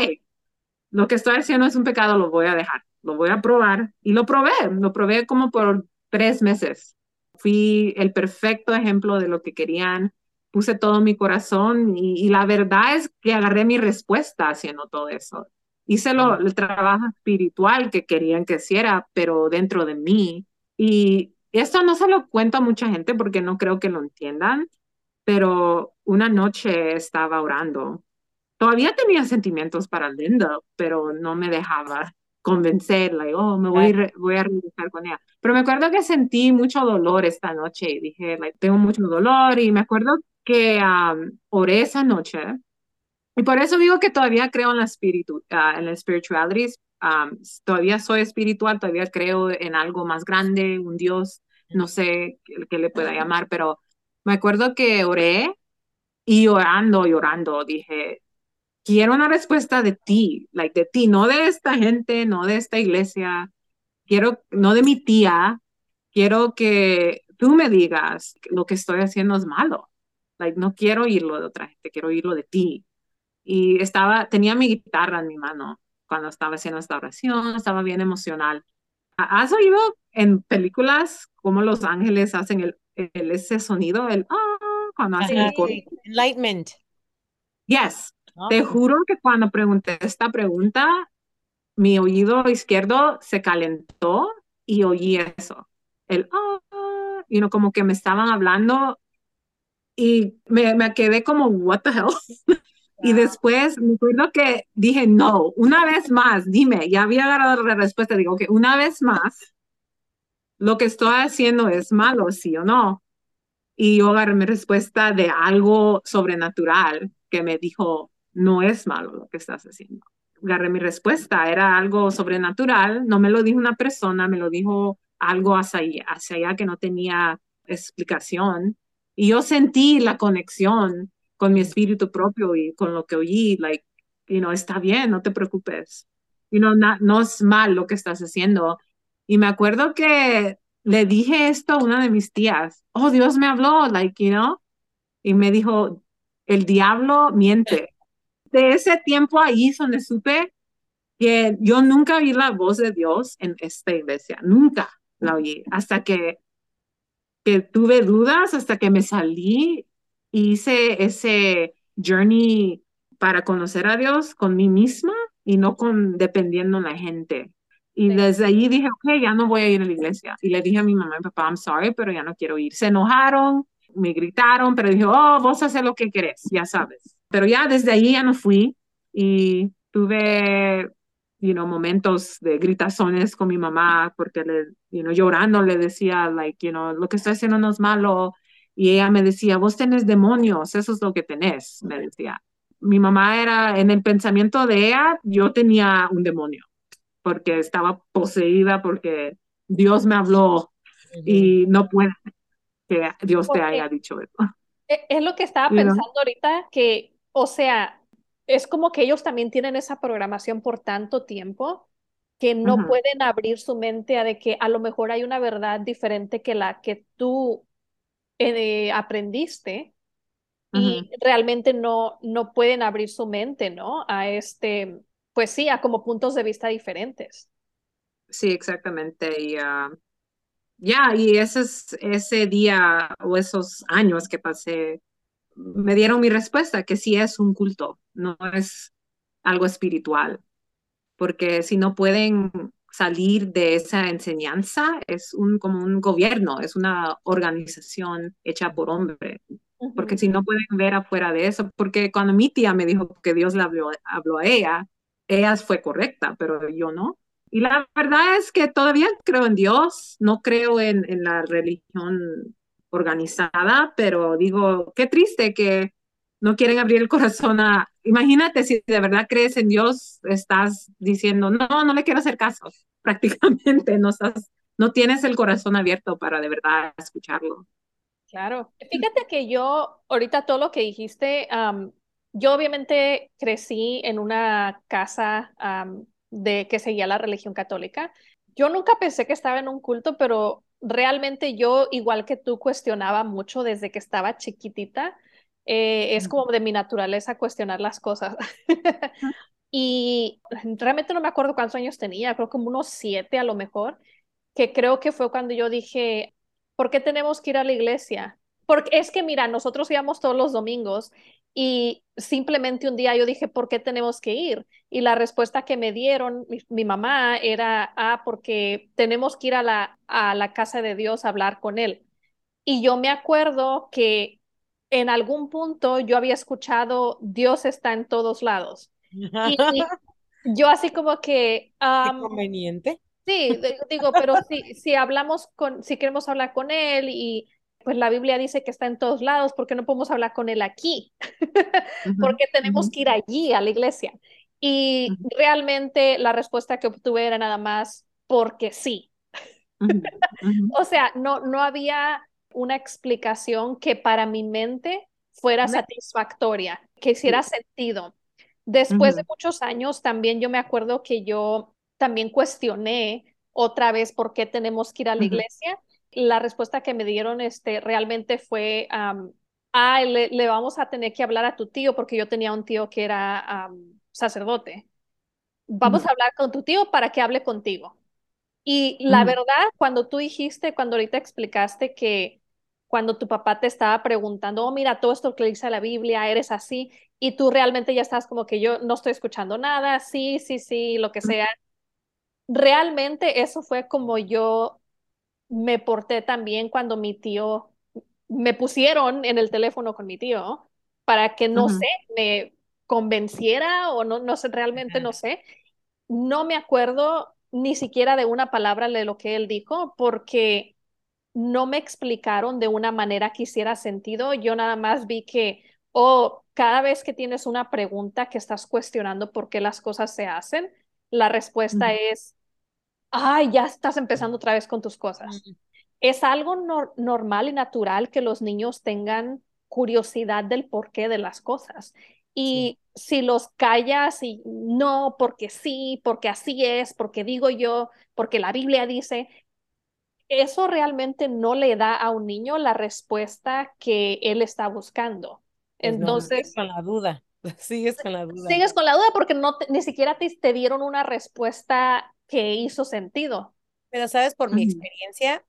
lo que estoy haciendo es un pecado, lo voy a dejar, lo voy a probar. Y lo probé, lo probé como por tres meses. Fui el perfecto ejemplo de lo que querían, puse todo mi corazón y, la verdad es que agarré mi respuesta haciendo todo eso. Hice lo, el trabajo espiritual que querían que hiciera, pero dentro de mí. Y esto no se lo cuento a mucha gente porque no creo que lo entiendan, pero una noche estaba orando todavía tenía sentimientos para Linda, pero no me dejaba convencer, like, oh, me voy, a voy a regresar con ella. Pero me acuerdo que sentí mucho dolor esta noche y dije, like, tengo mucho dolor y me acuerdo que um, oré esa noche. Y por eso digo que todavía creo en la, espiritu uh, en la spirituality, um, todavía soy espiritual, todavía creo en algo más grande, un Dios, no sé qué le pueda llamar, pero me acuerdo que oré y orando, llorando, dije, quiero una respuesta de ti, like de ti, no de esta gente, no de esta iglesia, quiero, no de mi tía, quiero que tú me digas lo que estoy haciendo es malo. Like, no quiero oírlo de otra gente, quiero oírlo de ti. Y estaba, tenía mi guitarra en mi mano cuando estaba haciendo esta oración, estaba bien emocional. ¿Has oído en películas cómo los ángeles hacen el, el ese sonido, el ah, cuando hacen el coro?
Enlightenment.
Yes, te juro que cuando pregunté esta pregunta, mi oído izquierdo se calentó y oí eso. El, ah, y no como que me estaban hablando y me, me quedé como, what the hell? Y después me acuerdo que dije, no, una vez más, dime, ya había agarrado la respuesta, digo que una vez más, lo que estoy haciendo es malo, sí o no. Y yo agarré mi respuesta de algo sobrenatural que me dijo, no es malo lo que estás haciendo. Agarré mi respuesta, era algo sobrenatural, no me lo dijo una persona, me lo dijo algo hacia allá, hacia que no tenía explicación. Y yo sentí la conexión con mi espíritu propio y con lo que oí, like, you know, está bien, no te preocupes. You know, no es mal lo que estás haciendo. Y me acuerdo que le dije esto a una de mis tías. Oh, Dios me habló, like, you know, y me dijo, el diablo miente de ese tiempo ahí es donde supe que yo nunca oí la voz de Dios en esta iglesia, nunca la oí, hasta que, que tuve dudas, hasta que me salí y hice ese journey para conocer a Dios con mí misma y no con dependiendo de la gente. Y desde ahí dije, ok, ya no voy a ir a la iglesia. Y le dije a mi mamá y papá, I'm sorry, pero ya no quiero ir. Se enojaron, me gritaron, pero dije, oh, vos haces lo que querés, ya sabes. Pero ya desde ahí ya no fui y tuve, you know, momentos de gritazones con mi mamá porque le, you know, llorando le decía, like, you know, lo que estoy haciendo no es malo. Y ella me decía, vos tenés demonios, eso es lo que tenés, me decía. Mi mamá era, en el pensamiento de ella, yo tenía un demonio, porque estaba poseída, porque Dios me habló y no puede que Dios te haya dicho eso.
E, es lo que estaba pensando ahorita, que o sea, es como que ellos también tienen esa programación por tanto tiempo que no pueden abrir su mente a de que a lo mejor hay una verdad diferente que la que tú eh, aprendiste y realmente no, no pueden abrir su mente, ¿no? A este, pues sí, a como puntos de vista diferentes.
Sí, exactamente. Y ah, ya, y ese, ese día o esos años que pasé me dieron mi respuesta, que sí es un culto, no es algo espiritual, porque si no pueden salir de esa enseñanza, es un, como un gobierno, es una organización hecha por hombre, porque si no pueden ver afuera de eso, porque cuando mi tía me dijo que Dios le habló, habló a ella, ella fue correcta, pero yo no. Y la verdad es que todavía creo en Dios, no creo en, en la religión organizada, pero digo, qué triste que no quieren abrir el corazón a... Imagínate si de verdad crees en Dios, estás diciendo, no, no le quiero hacer caso, prácticamente no, estás, no tienes el corazón abierto para de verdad escucharlo.
Claro, fíjate que yo, ahorita todo lo que dijiste, yo obviamente crecí en una casa de que seguía la religión católica. Yo nunca pensé que estaba en un culto, pero realmente yo, igual que tú, cuestionaba mucho desde que estaba chiquitita. Eh, es como de mi naturaleza cuestionar las cosas. y realmente no me acuerdo cuántos años tenía, creo como unos siete a lo mejor, que creo que fue cuando yo dije, ¿por qué tenemos que ir a la iglesia? Porque es que, mira, nosotros íbamos todos los domingos y simplemente un día yo dije, ¿por qué tenemos que ir? Y la respuesta que me dieron mi, mamá era, ah, porque tenemos que ir a la, a la casa de Dios a hablar con él. Y yo me acuerdo que en algún punto yo había escuchado, Dios está en todos lados. Y, yo así como que...
conveniente.
Sí, digo, pero si, si hablamos con, si queremos hablar con él y pues la Biblia dice que está en todos lados, ¿por qué no podemos hablar con él aquí? porque tenemos que ir allí a la iglesia. Y realmente la respuesta que obtuve era nada más porque sí. o sea, no, no había una explicación que para mi mente fuera satisfactoria, que hiciera sentido. Después de muchos años, también yo me acuerdo que yo también cuestioné otra vez por qué tenemos que ir a la iglesia. La respuesta que me dieron este, realmente fue, ah, le, vamos a tener que hablar a tu tío porque yo tenía un tío que era sacerdote. Vamos a hablar con tu tío para que hable contigo. Y la verdad, cuando tú dijiste, cuando ahorita explicaste que cuando tu papá te estaba preguntando, oh, mira, todo esto que dice la Biblia, eres así, y tú realmente ya estás como que yo no estoy escuchando nada, sí, sí, sí, lo que sea. Realmente eso fue como yo me porté también cuando mi tío, me pusieron en el teléfono con mi tío para que no sé, me convenciera o no, no sé, realmente no sé. No me acuerdo ni siquiera de una palabra de lo que él dijo porque no me explicaron de una manera que hiciera sentido. Yo nada más vi que, oh, cada vez que tienes una pregunta que estás cuestionando por qué las cosas se hacen, la respuesta es, ay, ya estás empezando otra vez con tus cosas. Es algo normal y natural que los niños tengan curiosidad del porqué de las cosas. Y si los callas y no, porque sí, porque así es, porque digo yo, porque la Biblia dice, eso realmente no le da a un niño la respuesta que él está buscando. Pues Entonces...
con la duda, sigues con la duda.
Sigues con la duda porque no ni siquiera te, te, dieron una respuesta que hizo sentido.
Pero sabes, por mi experiencia,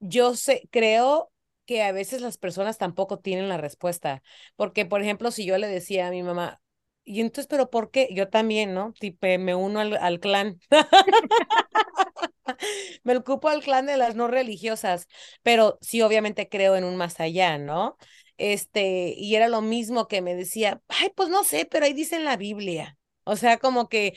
yo sé, creo que a veces las personas tampoco tienen la respuesta. Porque, por ejemplo, si yo le decía a mi mamá, y entonces, pero ¿por qué? Yo también, ¿no? Tipo, me uno al, al clan. me ocupo al clan de las no religiosas, pero sí, obviamente creo en un más allá, ¿no? Este, y era lo mismo que me decía, ay, pues no sé, pero ahí dice en la Biblia. O sea, como que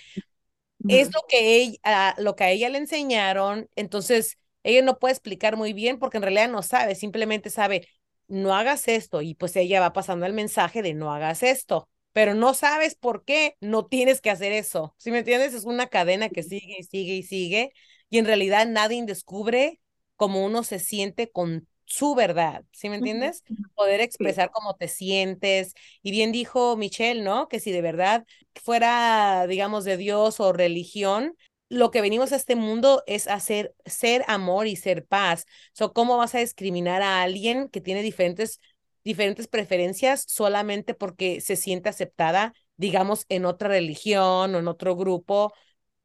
es lo que, ella, lo que a ella le enseñaron, entonces ella no puede explicar muy bien porque en realidad no sabe, simplemente sabe, no hagas esto, y pues ella va pasando el mensaje de no hagas esto pero no sabes por qué no tienes que hacer eso. Si me entiendes? Es una cadena que sigue y sigue y sigue y en realidad nadie descubre cómo uno se siente con su verdad, ¿sí me entiendes? Poder expresar cómo te sientes. Y bien dijo Michelle, ¿no? Que si de verdad fuera, digamos, de Dios o religión, lo que venimos a este mundo es hacer ser amor y ser paz. So, ¿Cómo vas a discriminar a alguien que tiene diferentes, diferentes preferencias solamente porque se siente aceptada, digamos, en otra religión o en otro grupo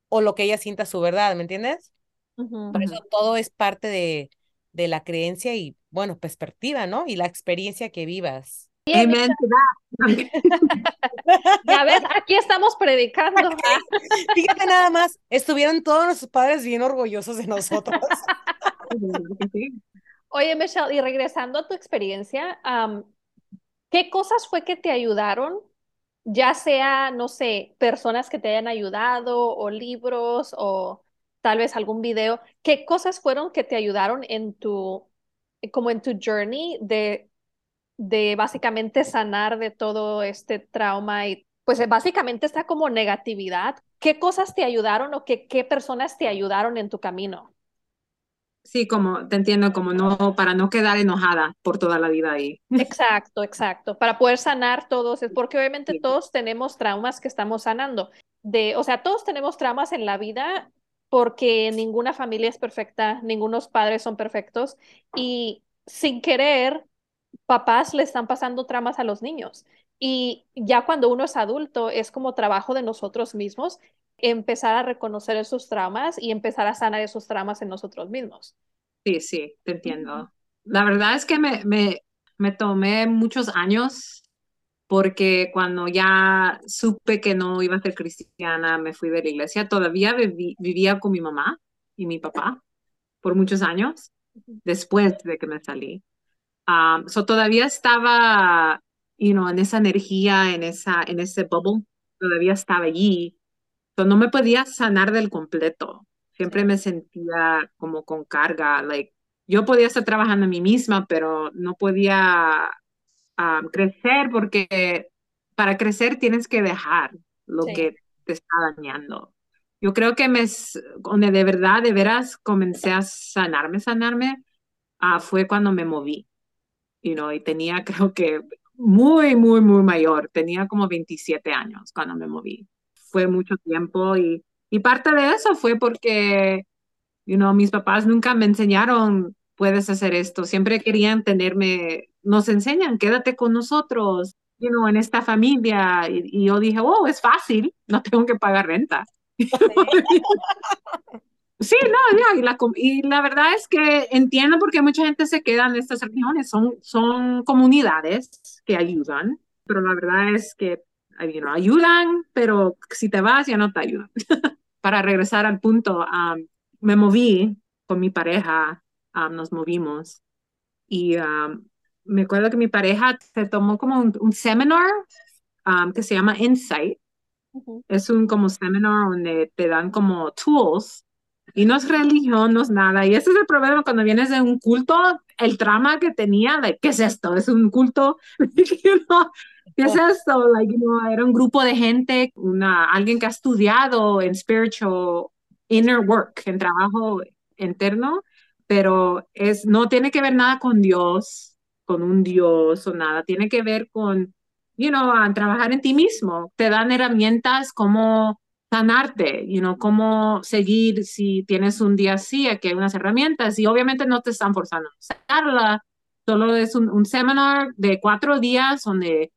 o lo que ella sienta su verdad, ¿me entiendes? Por eso todo es parte de, de la creencia y, bueno, perspectiva, ¿no? Y la experiencia que vivas.
Amén.
ya ves, aquí estamos predicando.
Fíjate nada más, estuvieron todos nuestros padres bien orgullosos de nosotros.
Oye, Michelle, y regresando a tu experiencia, ¿qué cosas fue que te ayudaron? Ya sea, no sé, personas que te hayan ayudado o libros o tal vez algún video, ¿qué cosas fueron que te ayudaron en tu, como en tu journey de, de básicamente sanar de todo este trauma y pues básicamente está como negatividad? ¿Qué cosas te ayudaron o qué, qué personas te ayudaron en tu camino?
Sí, como te entiendo, como no, para no quedar enojada por toda la vida ahí.
Exacto, exacto, para poder sanar todos, porque obviamente todos tenemos traumas que estamos sanando. De, o sea, todos tenemos traumas en la vida porque ninguna familia es perfecta, ningunos padres son perfectos y sin querer, papás le están pasando tramas a los niños. Y ya cuando uno es adulto, es como trabajo de nosotros mismos empezar a reconocer esos traumas y empezar a sanar esos traumas en nosotros mismos.
Sí, sí, te entiendo. La verdad es que me, me, me tomé muchos años porque cuando ya supe que no iba a ser cristiana, me fui de la iglesia, todavía vivía con mi mamá y mi papá por muchos años después de que me salí. Um, so todavía estaba, you know, en esa energía, en, esa, en ese bubble, todavía estaba allí. no me podía sanar del completo. Siempre me sentía como con carga, like, yo podía estar trabajando en mí misma, pero no podía ah, crecer porque para crecer tienes que dejar lo que te está dañando. Yo creo que me, donde de verdad, de veras, comencé a sanarme, sanarme, ah, fue cuando me moví. You know, y tenía, creo que, muy, muy, muy mayor. Tenía como 27 años cuando me moví. Fue mucho tiempo y, y parte de eso fue porque, you know, mis papás nunca me enseñaron, puedes hacer esto. Siempre querían tenerme, nos enseñan, quédate con nosotros, you know, en esta familia. Y, yo dije, oh, es fácil, no tengo que pagar renta. Sí, no, ya, y la, y la verdad es que entiendo por qué mucha gente se queda en estas regiones. Son, son comunidades que ayudan, pero la verdad es que you ayudan, pero si te vas ya no te ayudan. Para regresar al punto, me moví con mi pareja, nos movimos y me acuerdo que mi pareja se tomó como un, un seminar que se llama Insight. Es un como seminar donde te dan como tools y no es religión, no es nada. Y ese es el problema cuando vienes de un culto, el trama que tenía, like, ¿qué es esto? ¿Es un culto? ¿Qué es esto? Like, era un grupo de gente, una, alguien que ha estudiado en spiritual inner work, en trabajo interno, pero es, no tiene que ver nada con Dios, con un Dios o nada, tiene que ver con, you know, trabajar en ti mismo. Te dan herramientas como sanarte, you know, cómo seguir si tienes un día así, aquí hay unas herramientas y obviamente no te están forzando a usarla, solo es un, un seminar de cuatro días donde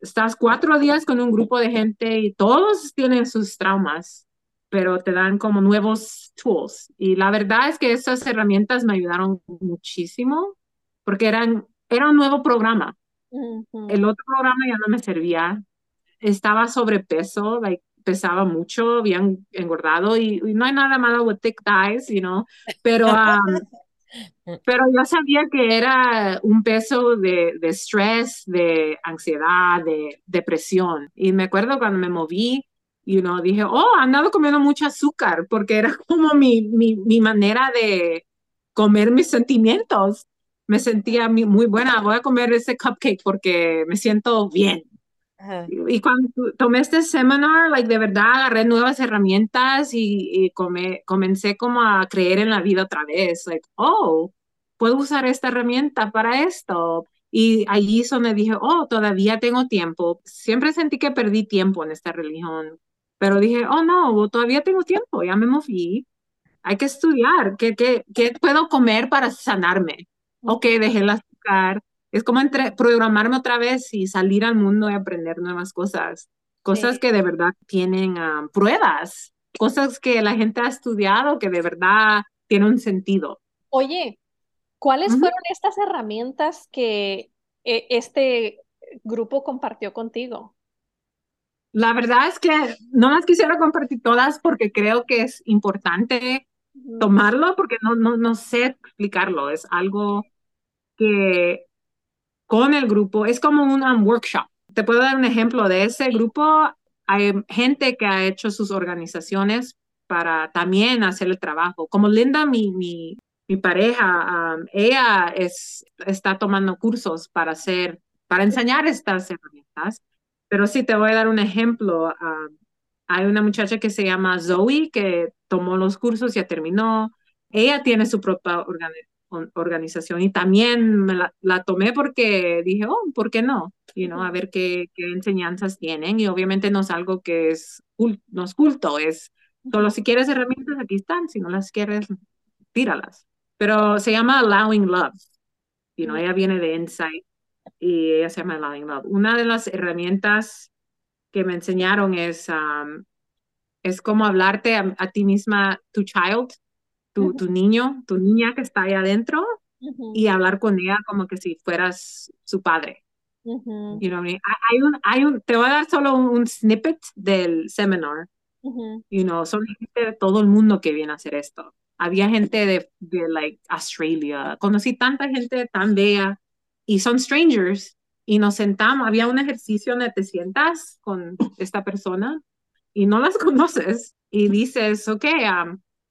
estás cuatro días con un grupo de gente y todos tienen sus traumas, pero te dan como nuevos tools. Y la verdad es que esas herramientas me ayudaron muchísimo porque eran, era un nuevo programa. El otro programa ya no me servía. Estaba sobrepeso, like, pesaba mucho, habían engordado y, no hay nada malo with thick thighs, you know, pero, um, pero yo sabía que era un peso de, de estrés, de ansiedad, de depresión. Y me acuerdo cuando me moví, you know, dije, oh, andado comiendo mucho azúcar, porque era como mi, mi, mi manera de comer mis sentimientos. Me sentía muy buena, voy a comer ese cupcake porque me siento bien, y cuando tomé este seminar, like, de verdad agarré nuevas herramientas y, comencé como a creer en la vida otra vez. Like, oh, puedo usar esta herramienta para esto. Y allí es donde dije, oh, todavía tengo tiempo. Siempre sentí que perdí tiempo en esta religión, pero dije, oh, no, todavía tengo tiempo, ya me moví. Hay que estudiar, ¿qué, qué, qué puedo comer para sanarme? Ok, dejé el azúcar, es como entre, programarme otra vez y salir al mundo y aprender nuevas cosas, cosas que de verdad tienen ah, pruebas, cosas que la gente ha estudiado que de verdad tienen un sentido.
Oye, ¿cuáles fueron estas herramientas que eh, este grupo compartió contigo?
La verdad es que no las quisiera compartir todas porque creo que es importante tomarlo porque no, no, no sé explicarlo. Es algo que con el grupo. Es como un workshop. Te puedo dar un ejemplo de ese grupo. Hay gente que ha hecho sus organizaciones para también hacer el trabajo. Como Linda, mi, mi, pareja, um, ella es, está tomando cursos para hacer, para enseñar estas herramientas. Pero sí, te voy a dar un ejemplo. Um, hay una muchacha que se llama Zoe que tomó los cursos, ya terminó. Ella tiene su propia organización y también me la, tomé porque dije, oh, ¿por qué no? You know, a ver qué, qué, enseñanzas tienen y obviamente no es algo que es, no es culto, es solo si quieres herramientas aquí están, si no las quieres, tíralas. Pero se llama Allowing Love, you know, ella viene de Insight y ella se llama Allowing Love. Una de las herramientas que me enseñaron es, um, es como hablarte a, a ti misma, tu child, tu, niño, tu niña que está ahí adentro y hablar con ella como que si fueras su padre. you know hay, un, hay un, te voy a dar solo un, snippet del seminar. you know, son gente de todo el mundo que viene a hacer esto. Había gente de, de like Australia, conocí tanta gente tan bella y son strangers y nos sentamos, había un ejercicio donde te sientas con esta persona y no las conoces y dices, ok,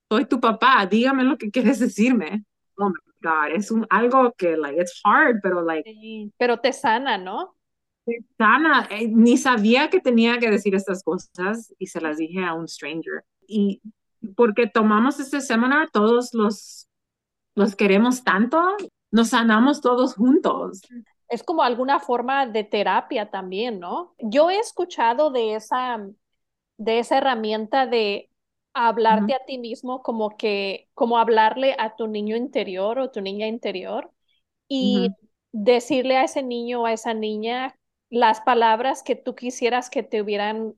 soy tu papá, dígame lo que quieres decirme. Oh my God, es un, algo que, like, it's hard, pero, like.
pero te sana, ¿no?
Te sana. Eh, ni sabía que tenía que decir estas cosas y se las dije a un stranger. Y porque tomamos este seminar, todos los, los queremos tanto, nos sanamos todos juntos.
Es como alguna forma de terapia también, ¿no? Yo he escuchado de esa, de esa herramienta de hablarte a ti mismo como que, como hablarle a tu niño interior o tu niña interior y decirle a ese niño o a esa niña las palabras que tú quisieras que te hubieran,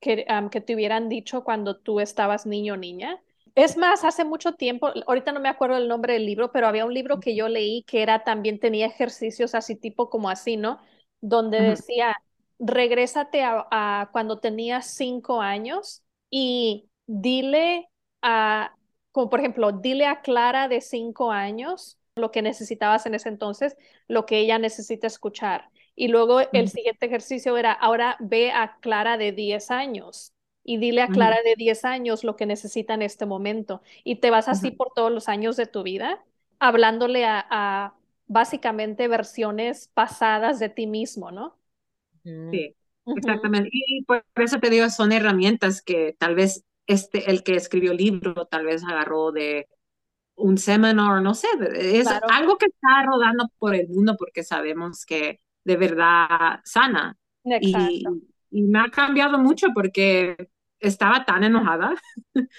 que, que te hubieran dicho cuando tú estabas niño o niña. Es más, hace mucho tiempo, ahorita no me acuerdo el nombre del libro, pero había un libro que yo leí que era también tenía ejercicios así tipo como así, ¿no? Donde decía, regrésate a, a, cuando tenías cinco años y dile a, como por ejemplo, dile a Clara de cinco años lo que necesitabas en ese entonces, lo que ella necesita escuchar. Y luego el siguiente ejercicio era, ahora ve a Clara de 10 años y dile a Clara de 10 años lo que necesita en este momento. Y te vas así por todos los años de tu vida, hablándole a, básicamente versiones pasadas de ti mismo, ¿no?
Sí, exactamente. Y por eso te digo, son herramientas que tal vez este, el que escribió el libro tal vez agarró de un seminar, no sé, es algo que está rodando por el mundo porque sabemos que de verdad sana. Y, y, me ha cambiado mucho porque estaba tan enojada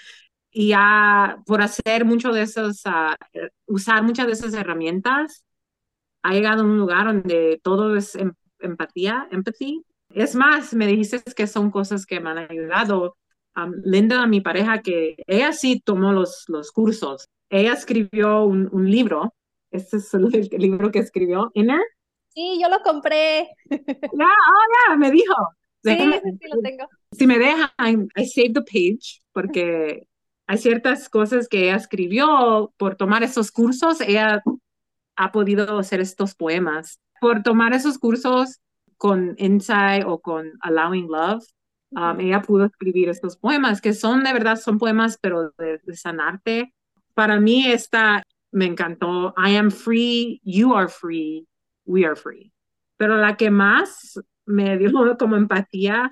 y ya por hacer mucho de esos, uh, usar muchas de esas herramientas, ha llegado a un lugar donde todo es em, empatía, empathy. Es más, me dijiste que son cosas que me han ayudado Linda, mi pareja, que ella sí tomó los, los cursos. Ella escribió un, un libro. Este es el, libro que escribió, Inner.
Sí, yo lo compré.
Ya, oh, ya, me dijo.
sí, sí lo tengo.
Si me deja, I, save the page, porque hay ciertas cosas que ella escribió por tomar esos cursos. Ella ha podido hacer estos poemas. Por tomar esos cursos con Insight o con Allowing Love, Um, ella pudo escribir estos poemas, que son de verdad, son poemas, pero de, sanarte. Para mí esta me encantó. I am free, you are free, we are free. Pero la que más me dio como empatía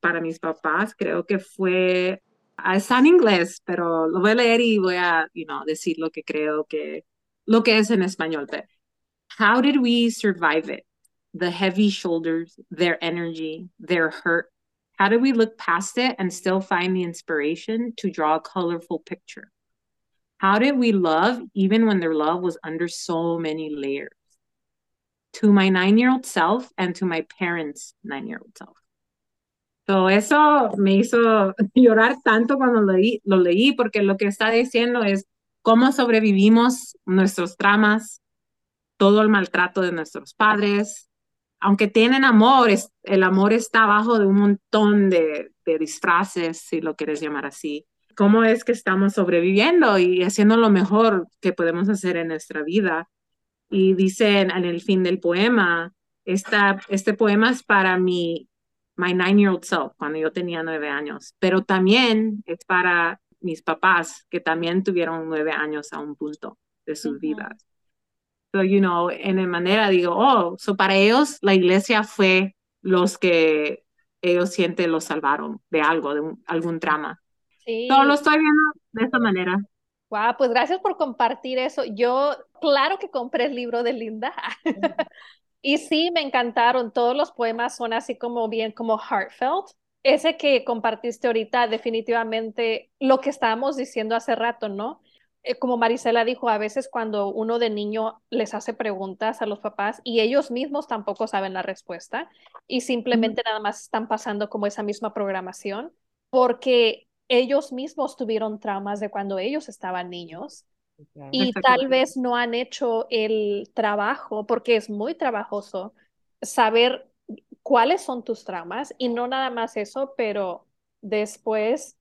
para mis papás, creo que fue, ah, está en inglés, pero lo voy a leer y voy a, you know, decir lo que creo que, lo que es en español. How did we survive it? The heavy shoulders, their energy, their hurt, How do we look past it and still find the inspiration to draw a colorful picture? How did we love even when their love was under so many layers? To my nine year old self and to my parents' nine year old self. So eso me hizo llorar tanto cuando lo leí, lo leí, porque lo que está diciendo es cómo sobrevivimos nuestros traumas, todo el maltrato de nuestros padres, aunque tienen amor, el amor está abajo de un montón de, disfraces, si lo quieres llamar así. ¿Cómo es que estamos sobreviviendo y haciendo lo mejor que podemos hacer en nuestra vida? Y dicen en el fin del poema, esta, este poema es para mi my nine-year-old self, cuando yo tenía nueve años, pero también es para mis papás, que también tuvieron nueve años a un punto de sus vidas. So, you know, en manera digo, oh, so para ellos la iglesia fue los que ellos sienten los salvaron de algo, de algún trama. Sí. Todo lo estoy viendo de esta manera.
Wow, pues gracias por compartir eso. Yo, claro que compré el libro de Linda. y sí, me encantaron. Todos los poemas son así como bien, como heartfelt. Ese que compartiste ahorita, definitivamente lo que estábamos diciendo hace rato, ¿no? Eh, como Marisela dijo, a veces cuando uno de niño les hace preguntas a los papás y ellos mismos tampoco saben la respuesta y simplemente nada más están pasando como esa misma programación porque ellos mismos tuvieron traumas de cuando ellos estaban niños y tal vez no han hecho el trabajo porque es muy trabajoso saber cuáles son tus traumas y no nada más eso, pero después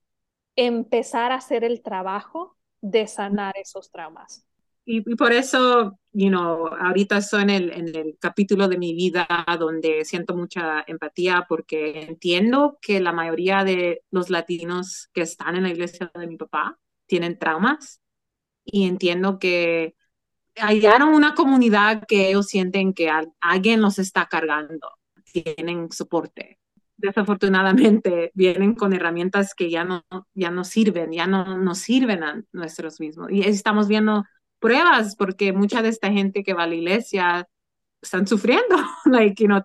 empezar a hacer el trabajo de sanar esos traumas.
y, por eso, you know, ahorita estoy en el, en el capítulo de mi vida donde siento mucha empatía porque entiendo que la mayoría de los latinos que están en la iglesia de mi papá tienen traumas y entiendo que hallaron una comunidad que ellos sienten que alguien los está cargando, tienen soporte. Desafortunadamente vienen con herramientas que ya no, ya no sirven, ya no nos sirven a nuestros mismos. Y estamos viendo pruebas porque mucha de esta gente que va a la iglesia están sufriendo, like, you know,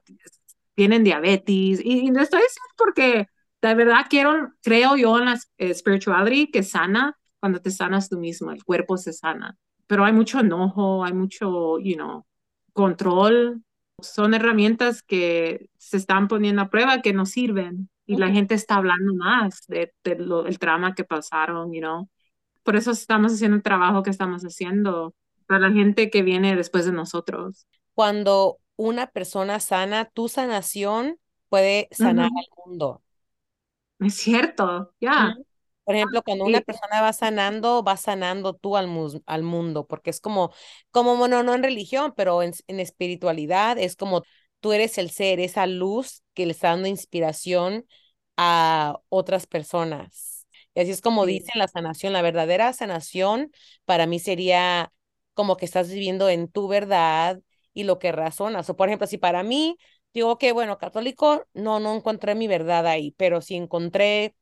tienen diabetes. Y, y estoy diciendo porque de verdad quiero, creo yo en la eh, spirituality que sana cuando te sanas tú mismo, el cuerpo se sana pero hay mucho enojo, hay mucho, you know, control. Son herramientas que se están poniendo a prueba que no sirven y la gente está hablando más de, el trama que pasaron, you know. Por eso estamos haciendo el trabajo que estamos haciendo para la gente que viene después de nosotros.
Cuando una persona sana, tu sanación puede sanar al mundo.
Es cierto, ya.
Por ejemplo, cuando una persona va sanando, va sanando tú al, al mundo, porque es como, como bueno, no en religión, pero en, en, espiritualidad, es como tú eres el ser, esa luz que le está dando inspiración a otras personas. Y así es como dice la sanación, la verdadera sanación para mí sería como que estás viviendo en tu verdad y lo que razonas. O por ejemplo, si para mí digo que, bueno, católico, no, no encontré mi verdad ahí, pero si encontré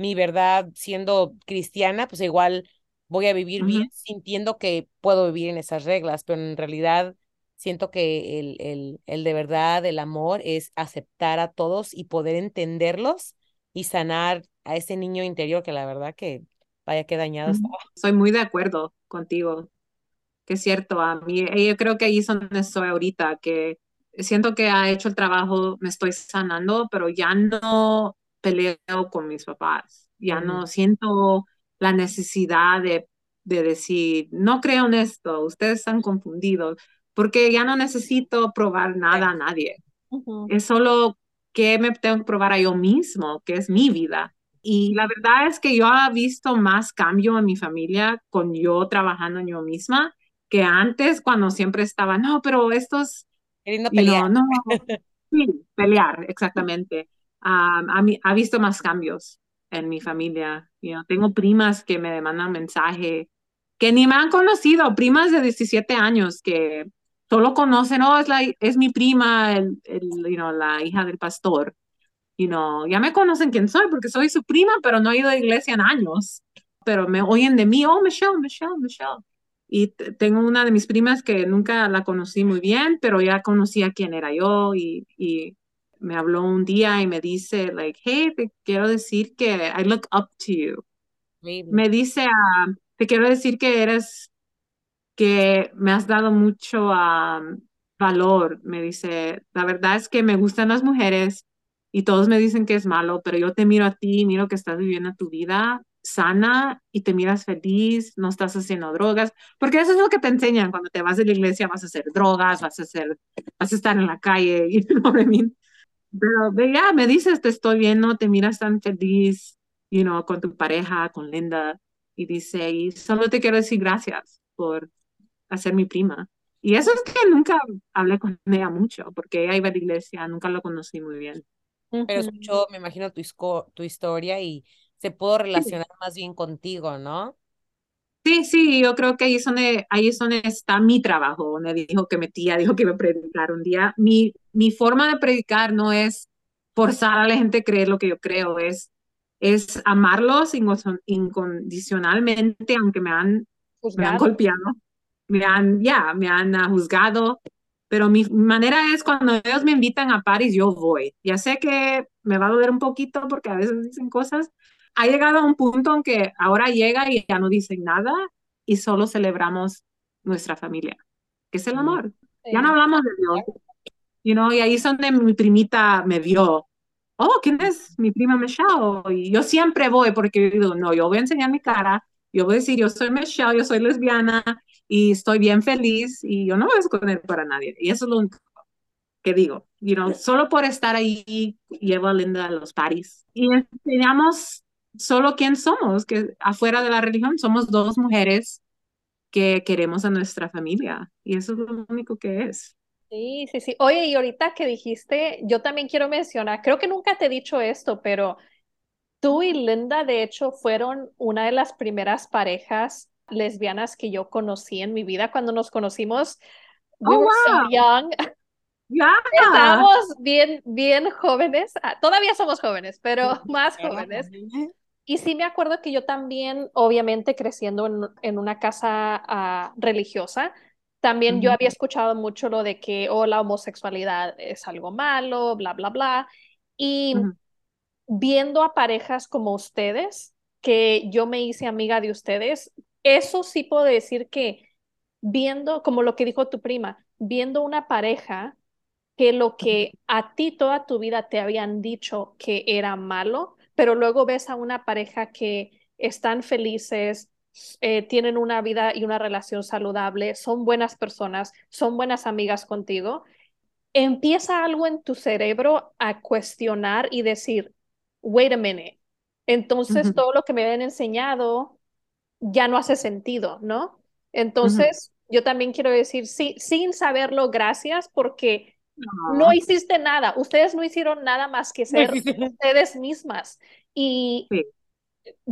mi verdad siendo cristiana, pues igual voy a vivir bien sintiendo que puedo vivir en esas reglas, pero en realidad siento que el, el, el de verdad, el amor es aceptar a todos y poder entenderlos y sanar a ese niño interior que la verdad que vaya que dañado está.
Soy muy de acuerdo contigo, que es cierto, a mí, yo creo que ahí es donde estoy ahorita, que siento que ha hecho el trabajo, me estoy sanando, pero ya no peleo con mis papás. Ya no siento la necesidad de, de decir, no creo en esto, ustedes están confundidos, porque ya no necesito probar nada a nadie. Es solo que me tengo que probar a yo mismo, que es mi vida. Y la verdad es que yo he visto más cambio en mi familia con yo trabajando en yo misma que antes cuando siempre estaba, no, pero estos...
Queriendo pelear.
no, sí, pelear, exactamente ha, visto más cambios en mi familia. Yo tengo primas que me demandan mensaje, que ni me han conocido, primas de 17 años que solo conocen, oh, es, la, es mi prima, el, el, you know, la hija del pastor. You know, ya me conocen quién soy porque soy su prima, pero no he ido a iglesia en años. Pero me oyen de mí, oh, Michelle, Michelle, Michelle. Y tengo una de mis primas que nunca la conocí muy bien, pero ya conocía quién era yo y, y me habló un día y me dice, like, hey, te quiero decir que I look up to you. Me dice, uh, te quiero decir que eres, que me has dado mucho um, valor. Me dice, la verdad es que me gustan las mujeres y todos me dicen que es malo, pero yo te miro a ti, miro que estás viviendo tu vida sana y te miras feliz, no estás haciendo drogas, porque eso es lo que te enseñan cuando te vas de la iglesia, vas a hacer drogas, vas a hacer, vas a estar en la calle, y know what pero ya me dices, te estoy viendo, te miras tan feliz, you know, con tu pareja, con Linda, y dice, y solo te quiero decir gracias por hacer mi prima. Y eso es que nunca hablé con ella mucho, porque ella iba a la iglesia, nunca lo conocí muy bien.
Pero escuchó, me imagino, tu, tu historia y se pudo relacionar más bien contigo, ¿no?
Sí, sí, yo creo que ahí es donde, ahí es donde está mi trabajo, donde dijo que mi tía dijo que iba a predicar un día. Mi, mi forma de predicar no es forzar a la gente a creer lo que yo creo, es, es amarlos incondicionalmente, aunque me han, me han golpeado, me han, ya, me han juzgado, pero mi manera es cuando ellos me invitan a París, yo voy. Ya sé que me va a doler un poquito porque a veces dicen cosas, ha llegado a un punto en que ahora llega y ya no dicen nada y solo celebramos nuestra familia, que es el amor. Ya no hablamos de Dios. You know, y ahí es donde mi primita me vio. Oh, ¿quién es mi prima Michelle? Y yo siempre voy porque digo, no, yo voy a enseñar mi cara, yo voy a decir, yo soy Michelle, yo soy lesbiana y estoy bien feliz y yo no voy a esconder para nadie. Y eso es lo único que digo. You know, solo por estar ahí llevo a Linda a los paris y enseñamos solo quién somos, que afuera de la religión somos dos mujeres que queremos a nuestra familia y eso es lo único que es.
Sí, sí, sí. Oye, y ahorita que dijiste, yo también quiero mencionar, creo que nunca te he dicho esto, pero tú y Linda, de hecho, fueron una de las primeras parejas lesbianas que yo conocí en mi vida. Cuando nos conocimos, we
oh,
were so young. Estábamos bien, bien jóvenes. Ah, todavía somos jóvenes, pero más jóvenes. Y sí me acuerdo que yo también, obviamente creciendo en, en una casa uh, religiosa, también yo había escuchado mucho lo de que, oh, la homosexualidad es algo malo, bla, bla, bla. Y viendo a parejas como ustedes, que yo me hice amiga de ustedes, eso sí puedo decir que viendo, como lo que dijo tu prima, viendo una pareja que lo que a ti toda tu vida te habían dicho que era malo, pero luego ves a una pareja que están felices, eh, tienen una vida y una relación saludable, son buenas personas, son buenas amigas contigo, empieza algo en tu cerebro a cuestionar y decir, wait a minute, entonces todo lo que me habían enseñado ya no hace sentido, ¿no? Entonces, yo también quiero decir, sí, sin saberlo, gracias, porque no hiciste nada, ustedes no hicieron nada más que ser ustedes mismas y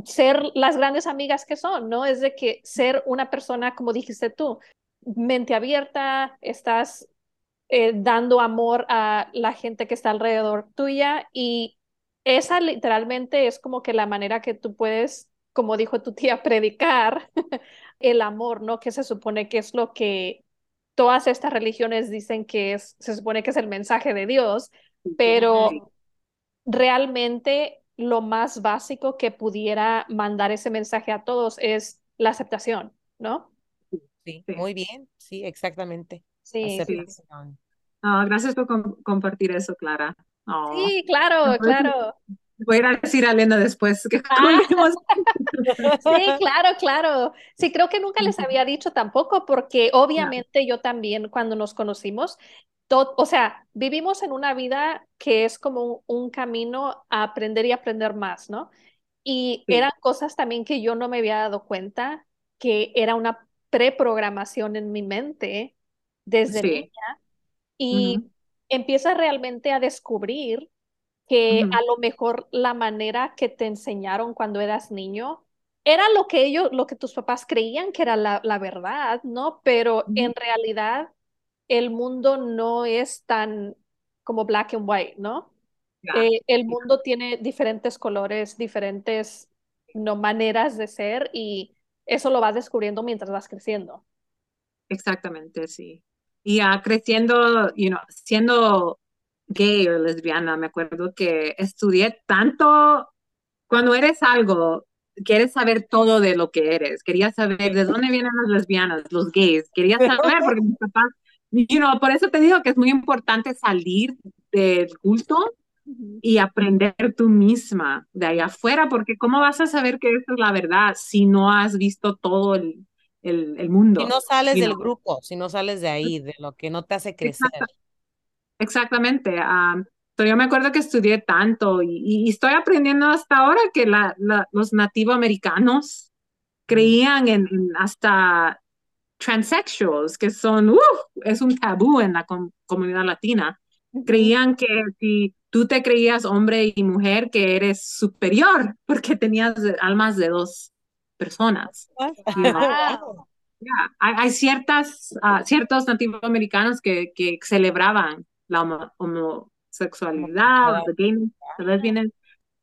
ser las grandes amigas que son, ¿no? Es de que ser una persona, como dijiste tú, mente abierta, estás eh, dando amor a la gente que está alrededor tuya y esa literalmente es como que la manera que tú puedes, como dijo tu tía, predicar el amor, ¿no? Que se supone que es lo que todas estas religiones dicen que es, se supone que es el mensaje de Dios, pero realmente lo más básico que pudiera mandar ese mensaje a todos es la aceptación, ¿no?
Sí, muy bien, sí, exactamente.
Sí.
Ah, gracias por compartir eso, Clara.
Sí, claro, claro.
Voy a decir a Elena después que
ah. Sí, claro, claro. Sí, creo que nunca les había dicho tampoco, porque obviamente yo también cuando nos conocimos, o sea, vivimos en una vida que es como un, camino a aprender y aprender más, ¿no? Y eran cosas también que yo no me había dado cuenta que era una preprogramación en mi mente desde niña. Y empieza realmente a descubrir que a lo mejor la manera que te enseñaron cuando eras niño era lo que ellos, lo que tus papás creían que era la, la verdad, ¿no? Pero en realidad el mundo no es tan como black and white, ¿no? Eh, el mundo tiene diferentes colores, diferentes no, maneras de ser y eso lo vas descubriendo mientras vas creciendo.
Exactamente, sí. Y uh, creciendo, you know, siendo gay o lesbiana, me acuerdo que estudié tanto, cuando eres algo, quieres saber todo de lo que eres, quería saber de dónde vienen las lesbianas, los gays, quería saber porque mis papás You know, por eso te digo que es muy importante salir del culto y aprender tú misma de ahí afuera, porque ¿cómo vas a saber que eso es la verdad si no has visto todo el, el, mundo?
Si no sales del grupo, si no sales de ahí, de lo que no te hace crecer.
Exactamente. yo me acuerdo que estudié tanto y, estoy aprendiendo hasta ahora que la, los nativoamericanos creían en hasta transsexuals, que son, es un tabú en la comunidad latina. Creían que si tú te creías hombre y mujer, que eres superior porque tenías almas de dos personas. hay, ciertas, uh, ciertos nativos americanos que, que celebraban la homosexualidad,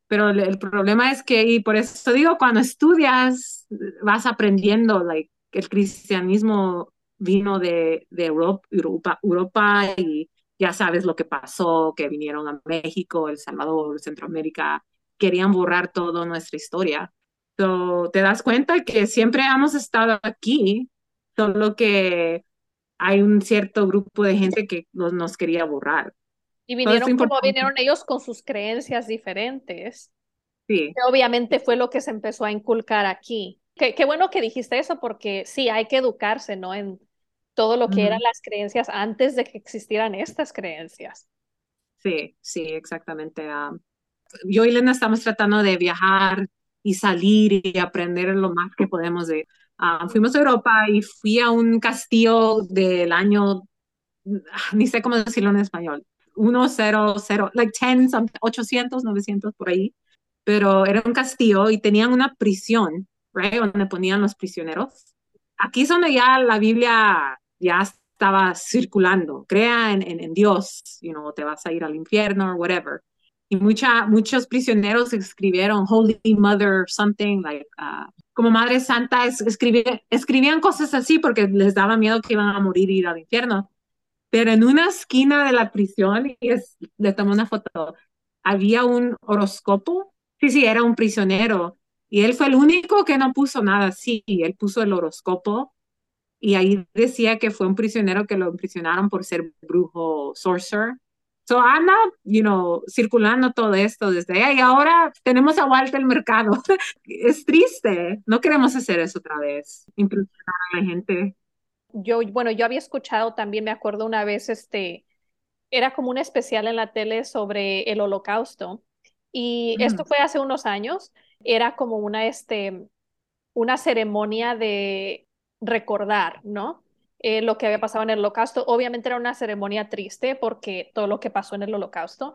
pero el, problema es que, y por eso digo, cuando estudias, vas aprendiendo, like, el cristianismo vino de, de Europa, Europa, y ya sabes lo que pasó, que vinieron a México, El Salvador, Centroamérica, querían borrar toda nuestra historia. So, te das cuenta que siempre hemos estado aquí, solo que hay un cierto grupo de gente que nos, nos quería borrar.
Y vinieron como vinieron ellos con sus creencias diferentes.
Sí.
Que obviamente fue lo que se empezó a inculcar aquí. Qué, bueno que dijiste eso, porque sí, hay que educarse, ¿no? En todo lo que eran las creencias antes de que existieran estas creencias.
Sí, sí, exactamente. Ah, yo y Lena estamos tratando de viajar y salir y aprender lo más que podemos de Ah, fuimos a Europa y fui a un castillo del año, ni sé cómo decirlo en español, 100, like 10, 800, 900 por ahí, pero era un castillo y tenían una prisión, right, donde ponían los prisioneros. Aquí es donde ya la Biblia ya estaba circulando, crea en, en, Dios, you know, te vas a ir al infierno o whatever. Y mucha, muchos prisioneros escribieron Holy Mother, something like, uh, como Madre Santa, escribían, cosas así porque les daba miedo que iban a morir y ir al infierno. Pero en una esquina de la prisión, y es, le tomé una foto, había un horóscopo. Sí, sí, era un prisionero. Y él fue el único que no puso nada así. Él puso el horóscopo y ahí decía que fue un prisionero que lo imprisionaron por ser brujo sorcerer. So anda, you know, circulando todo esto desde ahí. Y ahora tenemos a Walter el mercado. es triste. No queremos hacer eso otra vez. Impresionar a la gente.
Yo, bueno, yo había escuchado también, me acuerdo una vez, este, era como un especial en la tele sobre el holocausto. Y esto fue hace unos años. Era como una, este, una ceremonia de recordar, ¿no? Eh, lo que había pasado en el holocausto. Obviamente era una ceremonia triste porque todo lo que pasó en el holocausto.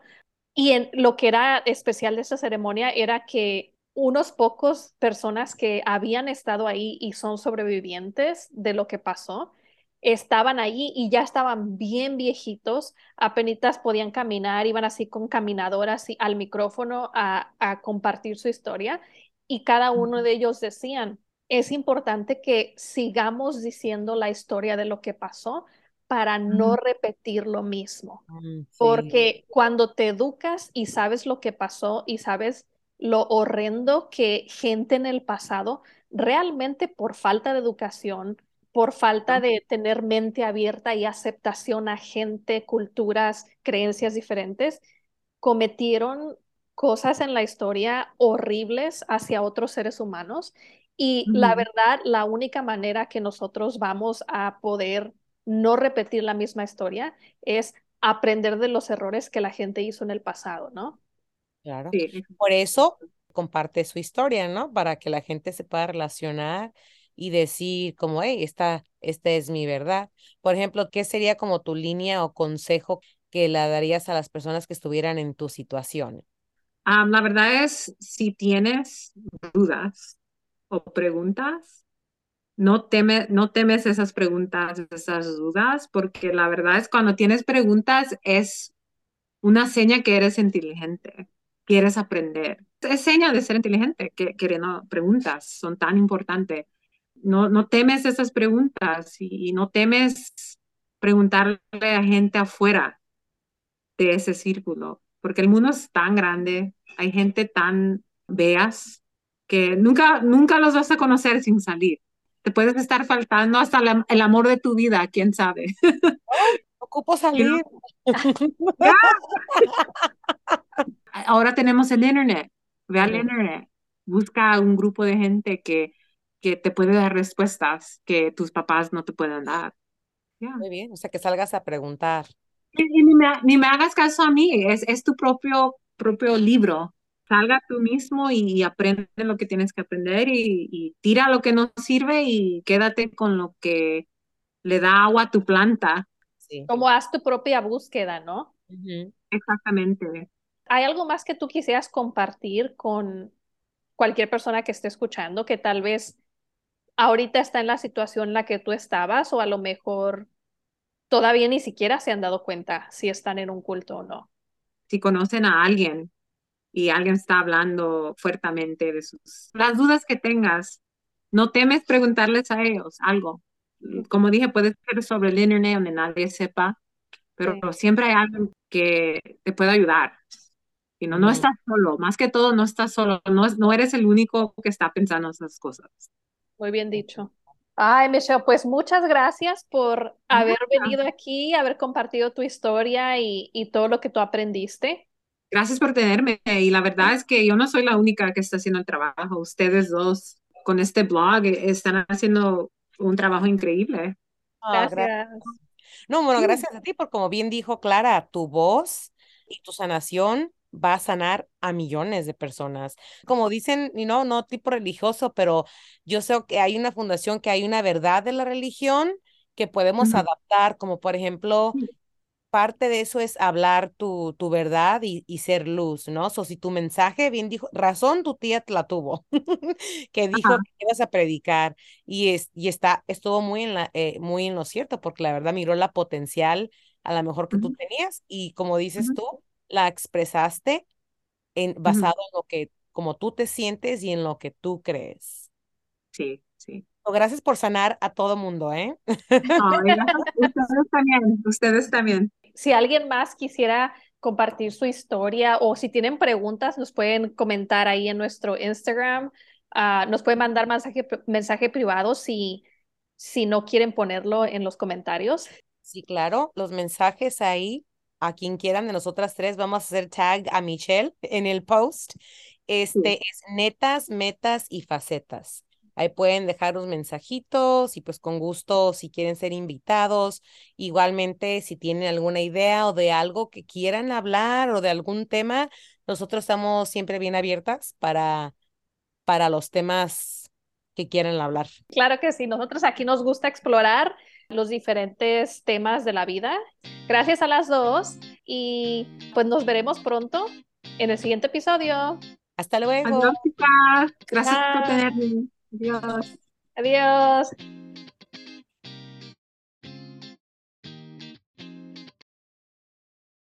Y en, lo que era especial de esa ceremonia era que unos pocos personas que habían estado ahí y son sobrevivientes de lo que pasó, estaban ahí y ya estaban bien viejitos, apenas podían caminar, iban así con caminadoras y al micrófono a, a compartir su historia y cada uno de ellos decían, es importante que sigamos diciendo la historia de lo que pasó para no repetir lo mismo. Mm, Porque cuando te educas y sabes lo que pasó y sabes lo horrendo que gente en el pasado, realmente por falta de educación, por falta de tener mente abierta y aceptación a gente, culturas, creencias diferentes, cometieron cosas en la historia horribles hacia otros seres humanos y la verdad, la única manera que nosotros vamos a poder no repetir la misma historia es aprender de los errores que la gente hizo en el pasado, ¿no?
Claro. Por eso comparte su historia, ¿no? Para que la gente se pueda relacionar y decir como, hey, esta, esta es mi verdad. Por ejemplo, ¿qué sería como tu línea o consejo que la darías a las personas que estuvieran en tu situación?
Ah, la verdad es, si tienes dudas, o preguntas, no, teme, no temes esas preguntas, esas dudas, porque la verdad es cuando tienes preguntas es una seña que eres inteligente, quieres aprender. Es seña de ser inteligente, que queriendo preguntas, son tan importantes. No, no temes esas preguntas y, y no temes preguntarle a gente afuera de ese círculo, porque el mundo es tan grande, hay gente tan veas que nunca, nunca los vas a conocer sin salir. Te puedes estar faltando hasta el amor de tu vida, quién sabe.
ocupo salir.
Ahora tenemos el internet. Ve al internet. Busca un grupo de gente que, que te puede dar respuestas que tus papás no te pueden dar.
Muy bien, o sea, que salgas a preguntar.
Y, ni, me, ni, me, hagas caso a mí, es, es tu propio, propio libro salga tú mismo y aprende lo que tienes que aprender y, tira lo que no sirve y quédate con lo que le da agua a tu planta.
Como haz tu propia búsqueda, ¿no?
Exactamente.
¿Hay algo más que tú quisieras compartir con cualquier persona que esté escuchando que tal vez ahorita está en la situación en la que tú estabas o a lo mejor todavía ni siquiera se han dado cuenta si están en un culto o no?
Si conocen a alguien y alguien está hablando fuertemente de sus las dudas que tengas, no temes preguntarles a ellos algo. Como dije, puede ser sobre el internet donde nadie sepa, pero siempre hay alguien que te puede ayudar. Y no, no estás solo, más que todo no estás solo, no, no eres el único que está pensando esas cosas.
Muy bien dicho. Ay, Michelle, pues muchas gracias por haber venido aquí, haber compartido tu historia y, y todo lo que tú aprendiste.
Gracias por tenerme. Y la verdad es que yo no soy la única que está haciendo el trabajo. Ustedes dos con este blog están haciendo un trabajo increíble.
Ah, gracias.
No, bueno, gracias a ti por, como bien dijo Clara, tu voz y tu sanación va a sanar a millones de personas. Como dicen, y no, no tipo religioso, pero yo sé que hay una fundación que hay una verdad de la religión que podemos adaptar, como por ejemplo, parte de eso es hablar tu, tu verdad y, y ser luz, ¿no? So, si tu mensaje, bien dijo, razón tu tía la tuvo, que dijo que ibas a predicar y, es, y está, estuvo muy en, la, eh, muy en lo cierto, porque la verdad miró la potencial a lo mejor que tú tenías y como dices tú, la expresaste en, basado en lo que, como tú te sientes y en lo que tú crees.
Sí, sí.
Gracias por sanar a todo mundo, ¿eh?
ustedes también, ustedes también
si alguien más quisiera compartir su historia o si tienen preguntas, nos pueden comentar ahí en nuestro Instagram. Ah, nos pueden mandar mensaje, mensaje privado si, si no quieren ponerlo en los comentarios.
Sí, claro, los mensajes ahí, a quien quieran de nosotras tres, vamos a hacer tag a Michelle en el post. Este es netas, metas y facetas. Ahí pueden dejar los mensajitos y pues con gusto si quieren ser invitados. Igualmente, si tienen alguna idea o de algo que quieran hablar o de algún tema, nosotros estamos siempre bien abiertas para, para los temas que quieran hablar.
Claro que sí, nosotros aquí nos gusta explorar los diferentes temas de la vida. Gracias a las dos y pues nos veremos pronto en el siguiente episodio.
Hasta luego.
Gracias por tenerme. Adiós.
Adiós.